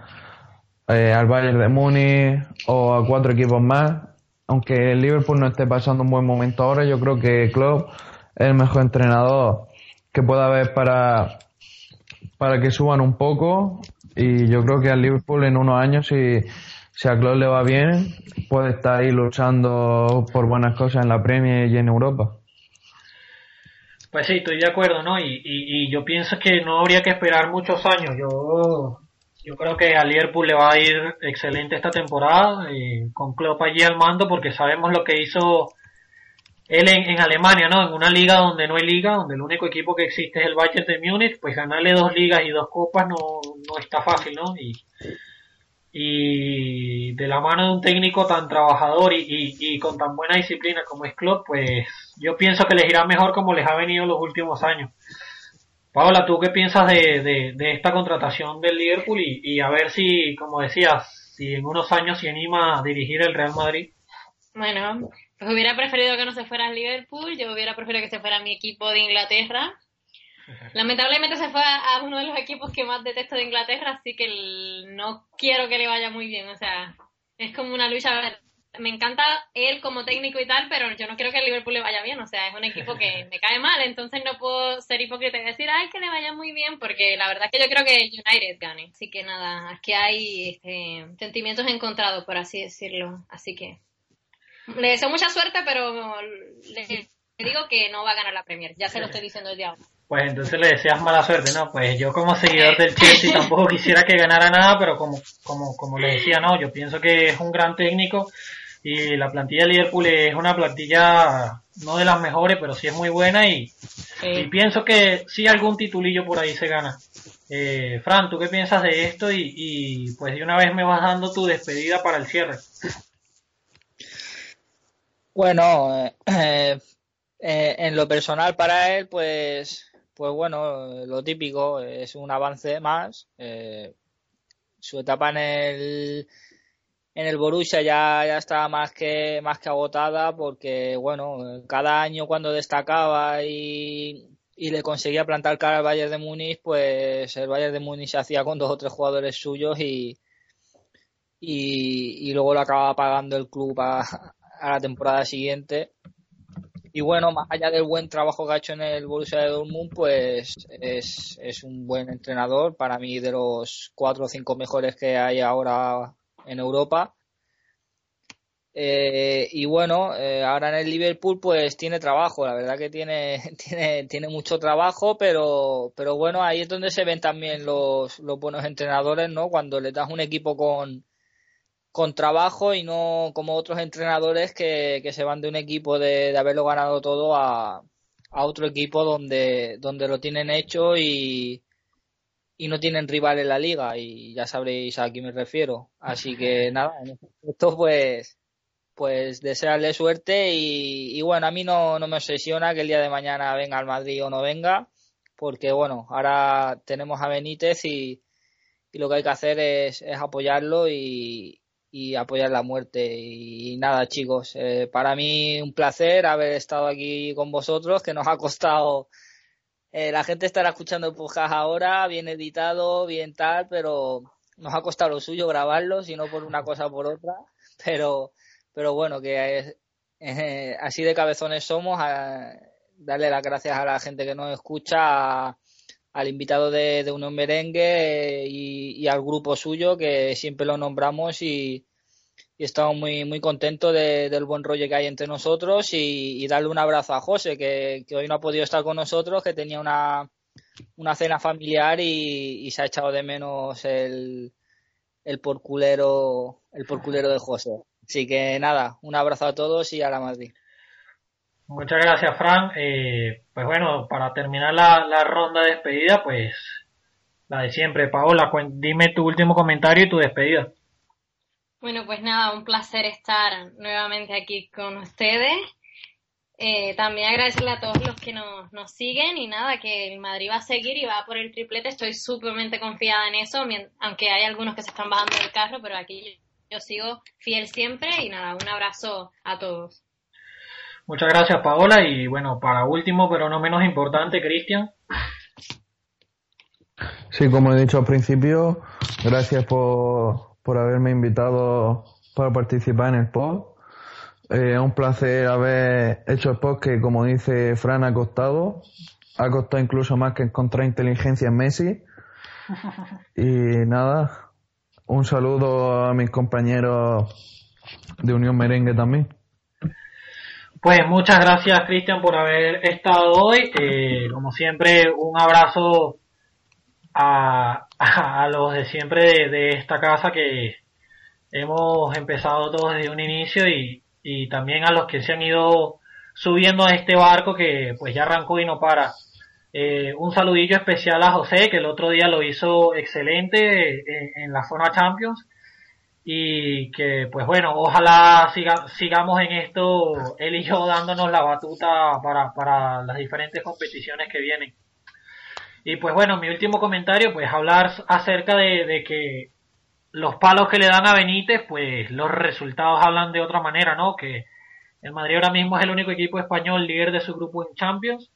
eh, al Bayern de Múnich o a cuatro equipos más. Aunque el Liverpool no esté pasando un buen momento ahora, yo creo que el club el mejor entrenador que pueda haber para, para que suban un poco y yo creo que al Liverpool en unos años si, si a Klopp le va bien puede estar ahí luchando por buenas cosas en la Premier y en Europa. Pues sí, estoy de acuerdo, ¿no? Y, y, yo pienso que no habría que esperar muchos años. Yo Yo creo que a Liverpool le va a ir excelente esta temporada, eh, con Klopp allí al mando, porque sabemos lo que hizo él en, Alemania, ¿no? En una liga donde no hay liga, donde el único equipo que existe es el Bayern de Múnich, pues ganarle dos ligas y dos copas no, no está fácil, ¿no? Y, y de la mano de un técnico tan trabajador y, y, con tan buena disciplina como es Klopp, pues yo pienso que les irá mejor como les ha venido los últimos años. Paola, ¿tú qué piensas de, de, esta contratación del Liverpool y, y, a ver si, como decías, si en unos años se anima a dirigir el Real Madrid? Bueno, pues hubiera preferido que no se fuera al Liverpool, yo hubiera preferido que se fuera a mi equipo de Inglaterra. Lamentablemente se fue a uno de los equipos que más detesto de Inglaterra, así que no quiero que le vaya muy bien. O sea, es como una lucha. Me encanta él como técnico y tal, pero yo no quiero que el Liverpool le vaya bien. O sea, es un equipo que me cae mal, entonces no puedo ser hipócrita y decir, ay, que le vaya muy bien, porque la verdad es que yo creo que United gane. Así que nada, aquí hay este, sentimientos encontrados, por así decirlo. Así que le deseo mucha suerte, pero le digo que no va a ganar la Premier. Ya se lo estoy diciendo desde ahora. Pues entonces le deseas mala suerte, ¿no? Pues yo como seguidor del Chelsea tampoco quisiera que ganara nada, pero como, como, como le decía, no, yo pienso que es un gran técnico y la plantilla de Liverpool es una plantilla no de las mejores, pero sí es muy buena y, pienso que sí algún titulillo por ahí se gana. Eh, Fran, ¿tú qué piensas de esto? Y, y pues de una vez me vas dando tu despedida para el cierre. Bueno, eh, eh, en lo personal para él, pues, pues bueno, lo típico, es un avance más. Eh, su etapa en el en el Borussia ya, ya estaba más que más que agotada porque bueno, cada año cuando destacaba y, y le conseguía plantar cara al Bayern de Múnich, pues el Bayern de Múnich se hacía con dos o tres jugadores suyos y, y, y luego lo acababa pagando el club a, a la temporada siguiente. Y bueno, más allá del buen trabajo que ha hecho en el Borussia de Dortmund, pues es, es un buen entrenador, para mí de los cuatro o cinco mejores que hay ahora en Europa. Eh, y bueno, eh, ahora en el Liverpool pues tiene trabajo, la verdad que tiene, tiene, tiene mucho trabajo, pero, pero bueno, ahí es donde se ven también los, los buenos entrenadores, ¿no? Cuando le das un equipo con, con trabajo y no como otros entrenadores que, que se van de un equipo de, de haberlo ganado todo a, a, otro equipo donde, donde lo tienen hecho y, y no tienen rival en la liga y ya sabréis a quién me refiero. Así que nada, en esto pues pues desearle suerte y, y, bueno, a mí no, no me obsesiona que el día de mañana venga al Madrid o no venga, porque bueno, ahora tenemos a Benítez y, y lo que hay que hacer es, es apoyarlo y, y apoyar la muerte. Y, nada, chicos, eh, para mí un placer haber estado aquí con vosotros, que nos ha costado. Eh, la gente estará escuchando el podcast ahora, bien editado, bien tal, pero nos ha costado lo suyo grabarlo, si no por una cosa o por otra. Pero, pero bueno, que eh, así de cabezones somos. A, darle las gracias a la gente que nos escucha, al invitado de, de Merengue y, al grupo suyo que siempre lo nombramos y, estamos muy muy contentos del buen rollo que hay entre nosotros y, darle un abrazo a José que, hoy no ha podido estar con nosotros que tenía una, una cena familiar y, se ha echado de menos el, el porculero el porculero de José. Así que nada un abrazo a todos y a la Madrid Muchas gracias, Fran. Eh, pues bueno, para terminar la, ronda de despedida, pues la de siempre. Paola, dime tu último comentario y tu despedida. Bueno, pues nada, un placer estar nuevamente aquí con ustedes. Eh, también agradecerle a todos los que nos, nos siguen y nada, que el Madrid va a seguir y va por el triplete. Estoy súpermente confiada en eso, aunque hay algunos que se están bajando del carro, pero aquí yo sigo fiel siempre y nada, un abrazo a todos. Muchas gracias, Paola. Y bueno, para último, pero no menos importante, Cristian. Sí, como he dicho al principio, gracias por, por haberme invitado para participar en el pod. Eh, un placer haber hecho el pod que, como dice Fran, ha costado. Ha costado incluso más que encontrar inteligencia en Messi. Y nada, un saludo a mis compañeros de Unión Merengue también. Pues muchas gracias Cristian por haber estado hoy. Eh, como siempre, un abrazo a, a, los de siempre de, esta casa que hemos empezado todos desde un inicio y, y también a los que se han ido subiendo a este barco que pues ya arrancó y no para. Eh, un saludillo especial a José, que el otro día lo hizo excelente en, en la zona Champions. Y que, pues bueno, ojalá siga, sigamos en esto, él y yo dándonos la batuta para, para las diferentes competiciones que vienen. Y pues bueno, mi último comentario, pues hablar acerca de, de que los palos que le dan a Benítez, pues los resultados hablan de otra manera, ¿no? Que el Madrid ahora mismo es el único equipo español líder de su grupo en Champions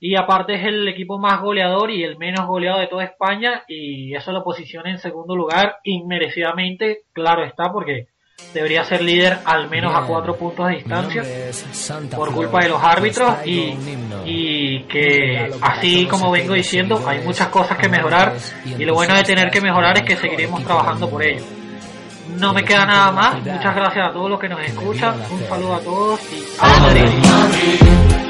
y aparte es el equipo más goleador y el menos goleado de toda España y eso lo posiciona en segundo lugar inmerecidamente, claro está, porque debería ser líder al menos a cuatro puntos de distancia por culpa de los árbitros y, y que así como vengo diciendo hay muchas cosas que mejorar y lo bueno de tener que mejorar es que seguiremos trabajando por ello. No me queda nada más, muchas gracias a todos los que nos escuchan, un saludo a todos y a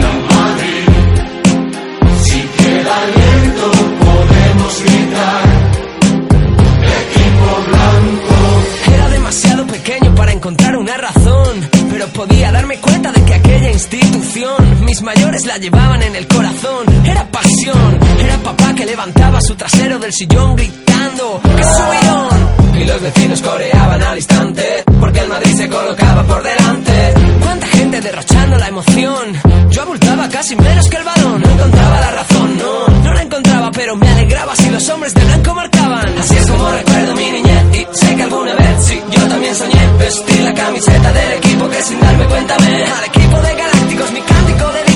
la Madrid. Si queda aliento podemos gritar. Equipo blanco. Era demasiado pequeño para encontrar una razón, pero podía darme cuenta de que aquella institución mis mayores la llevaban en el corazón. Era pasión, era papá que levantaba su trasero del sillón gritando y los vecinos coreaban al instante porque el Madrid se colocaba por delante. Cuánta gente derrochando la emoción. Yo abultaba casi menos que el balón. No encontraba la razón, no, no la encontraba, pero me alegraba si los hombres de blanco marcaban. Así es como recuerdo mi niñez y sé que alguna vez sí yo también soñé vestir la camiseta del equipo que sin darme cuenta me al equipo de galácticos mi cántico dedicaré.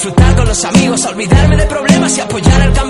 Disfrutar con los amigos, olvidarme de problemas y apoyar al campeón.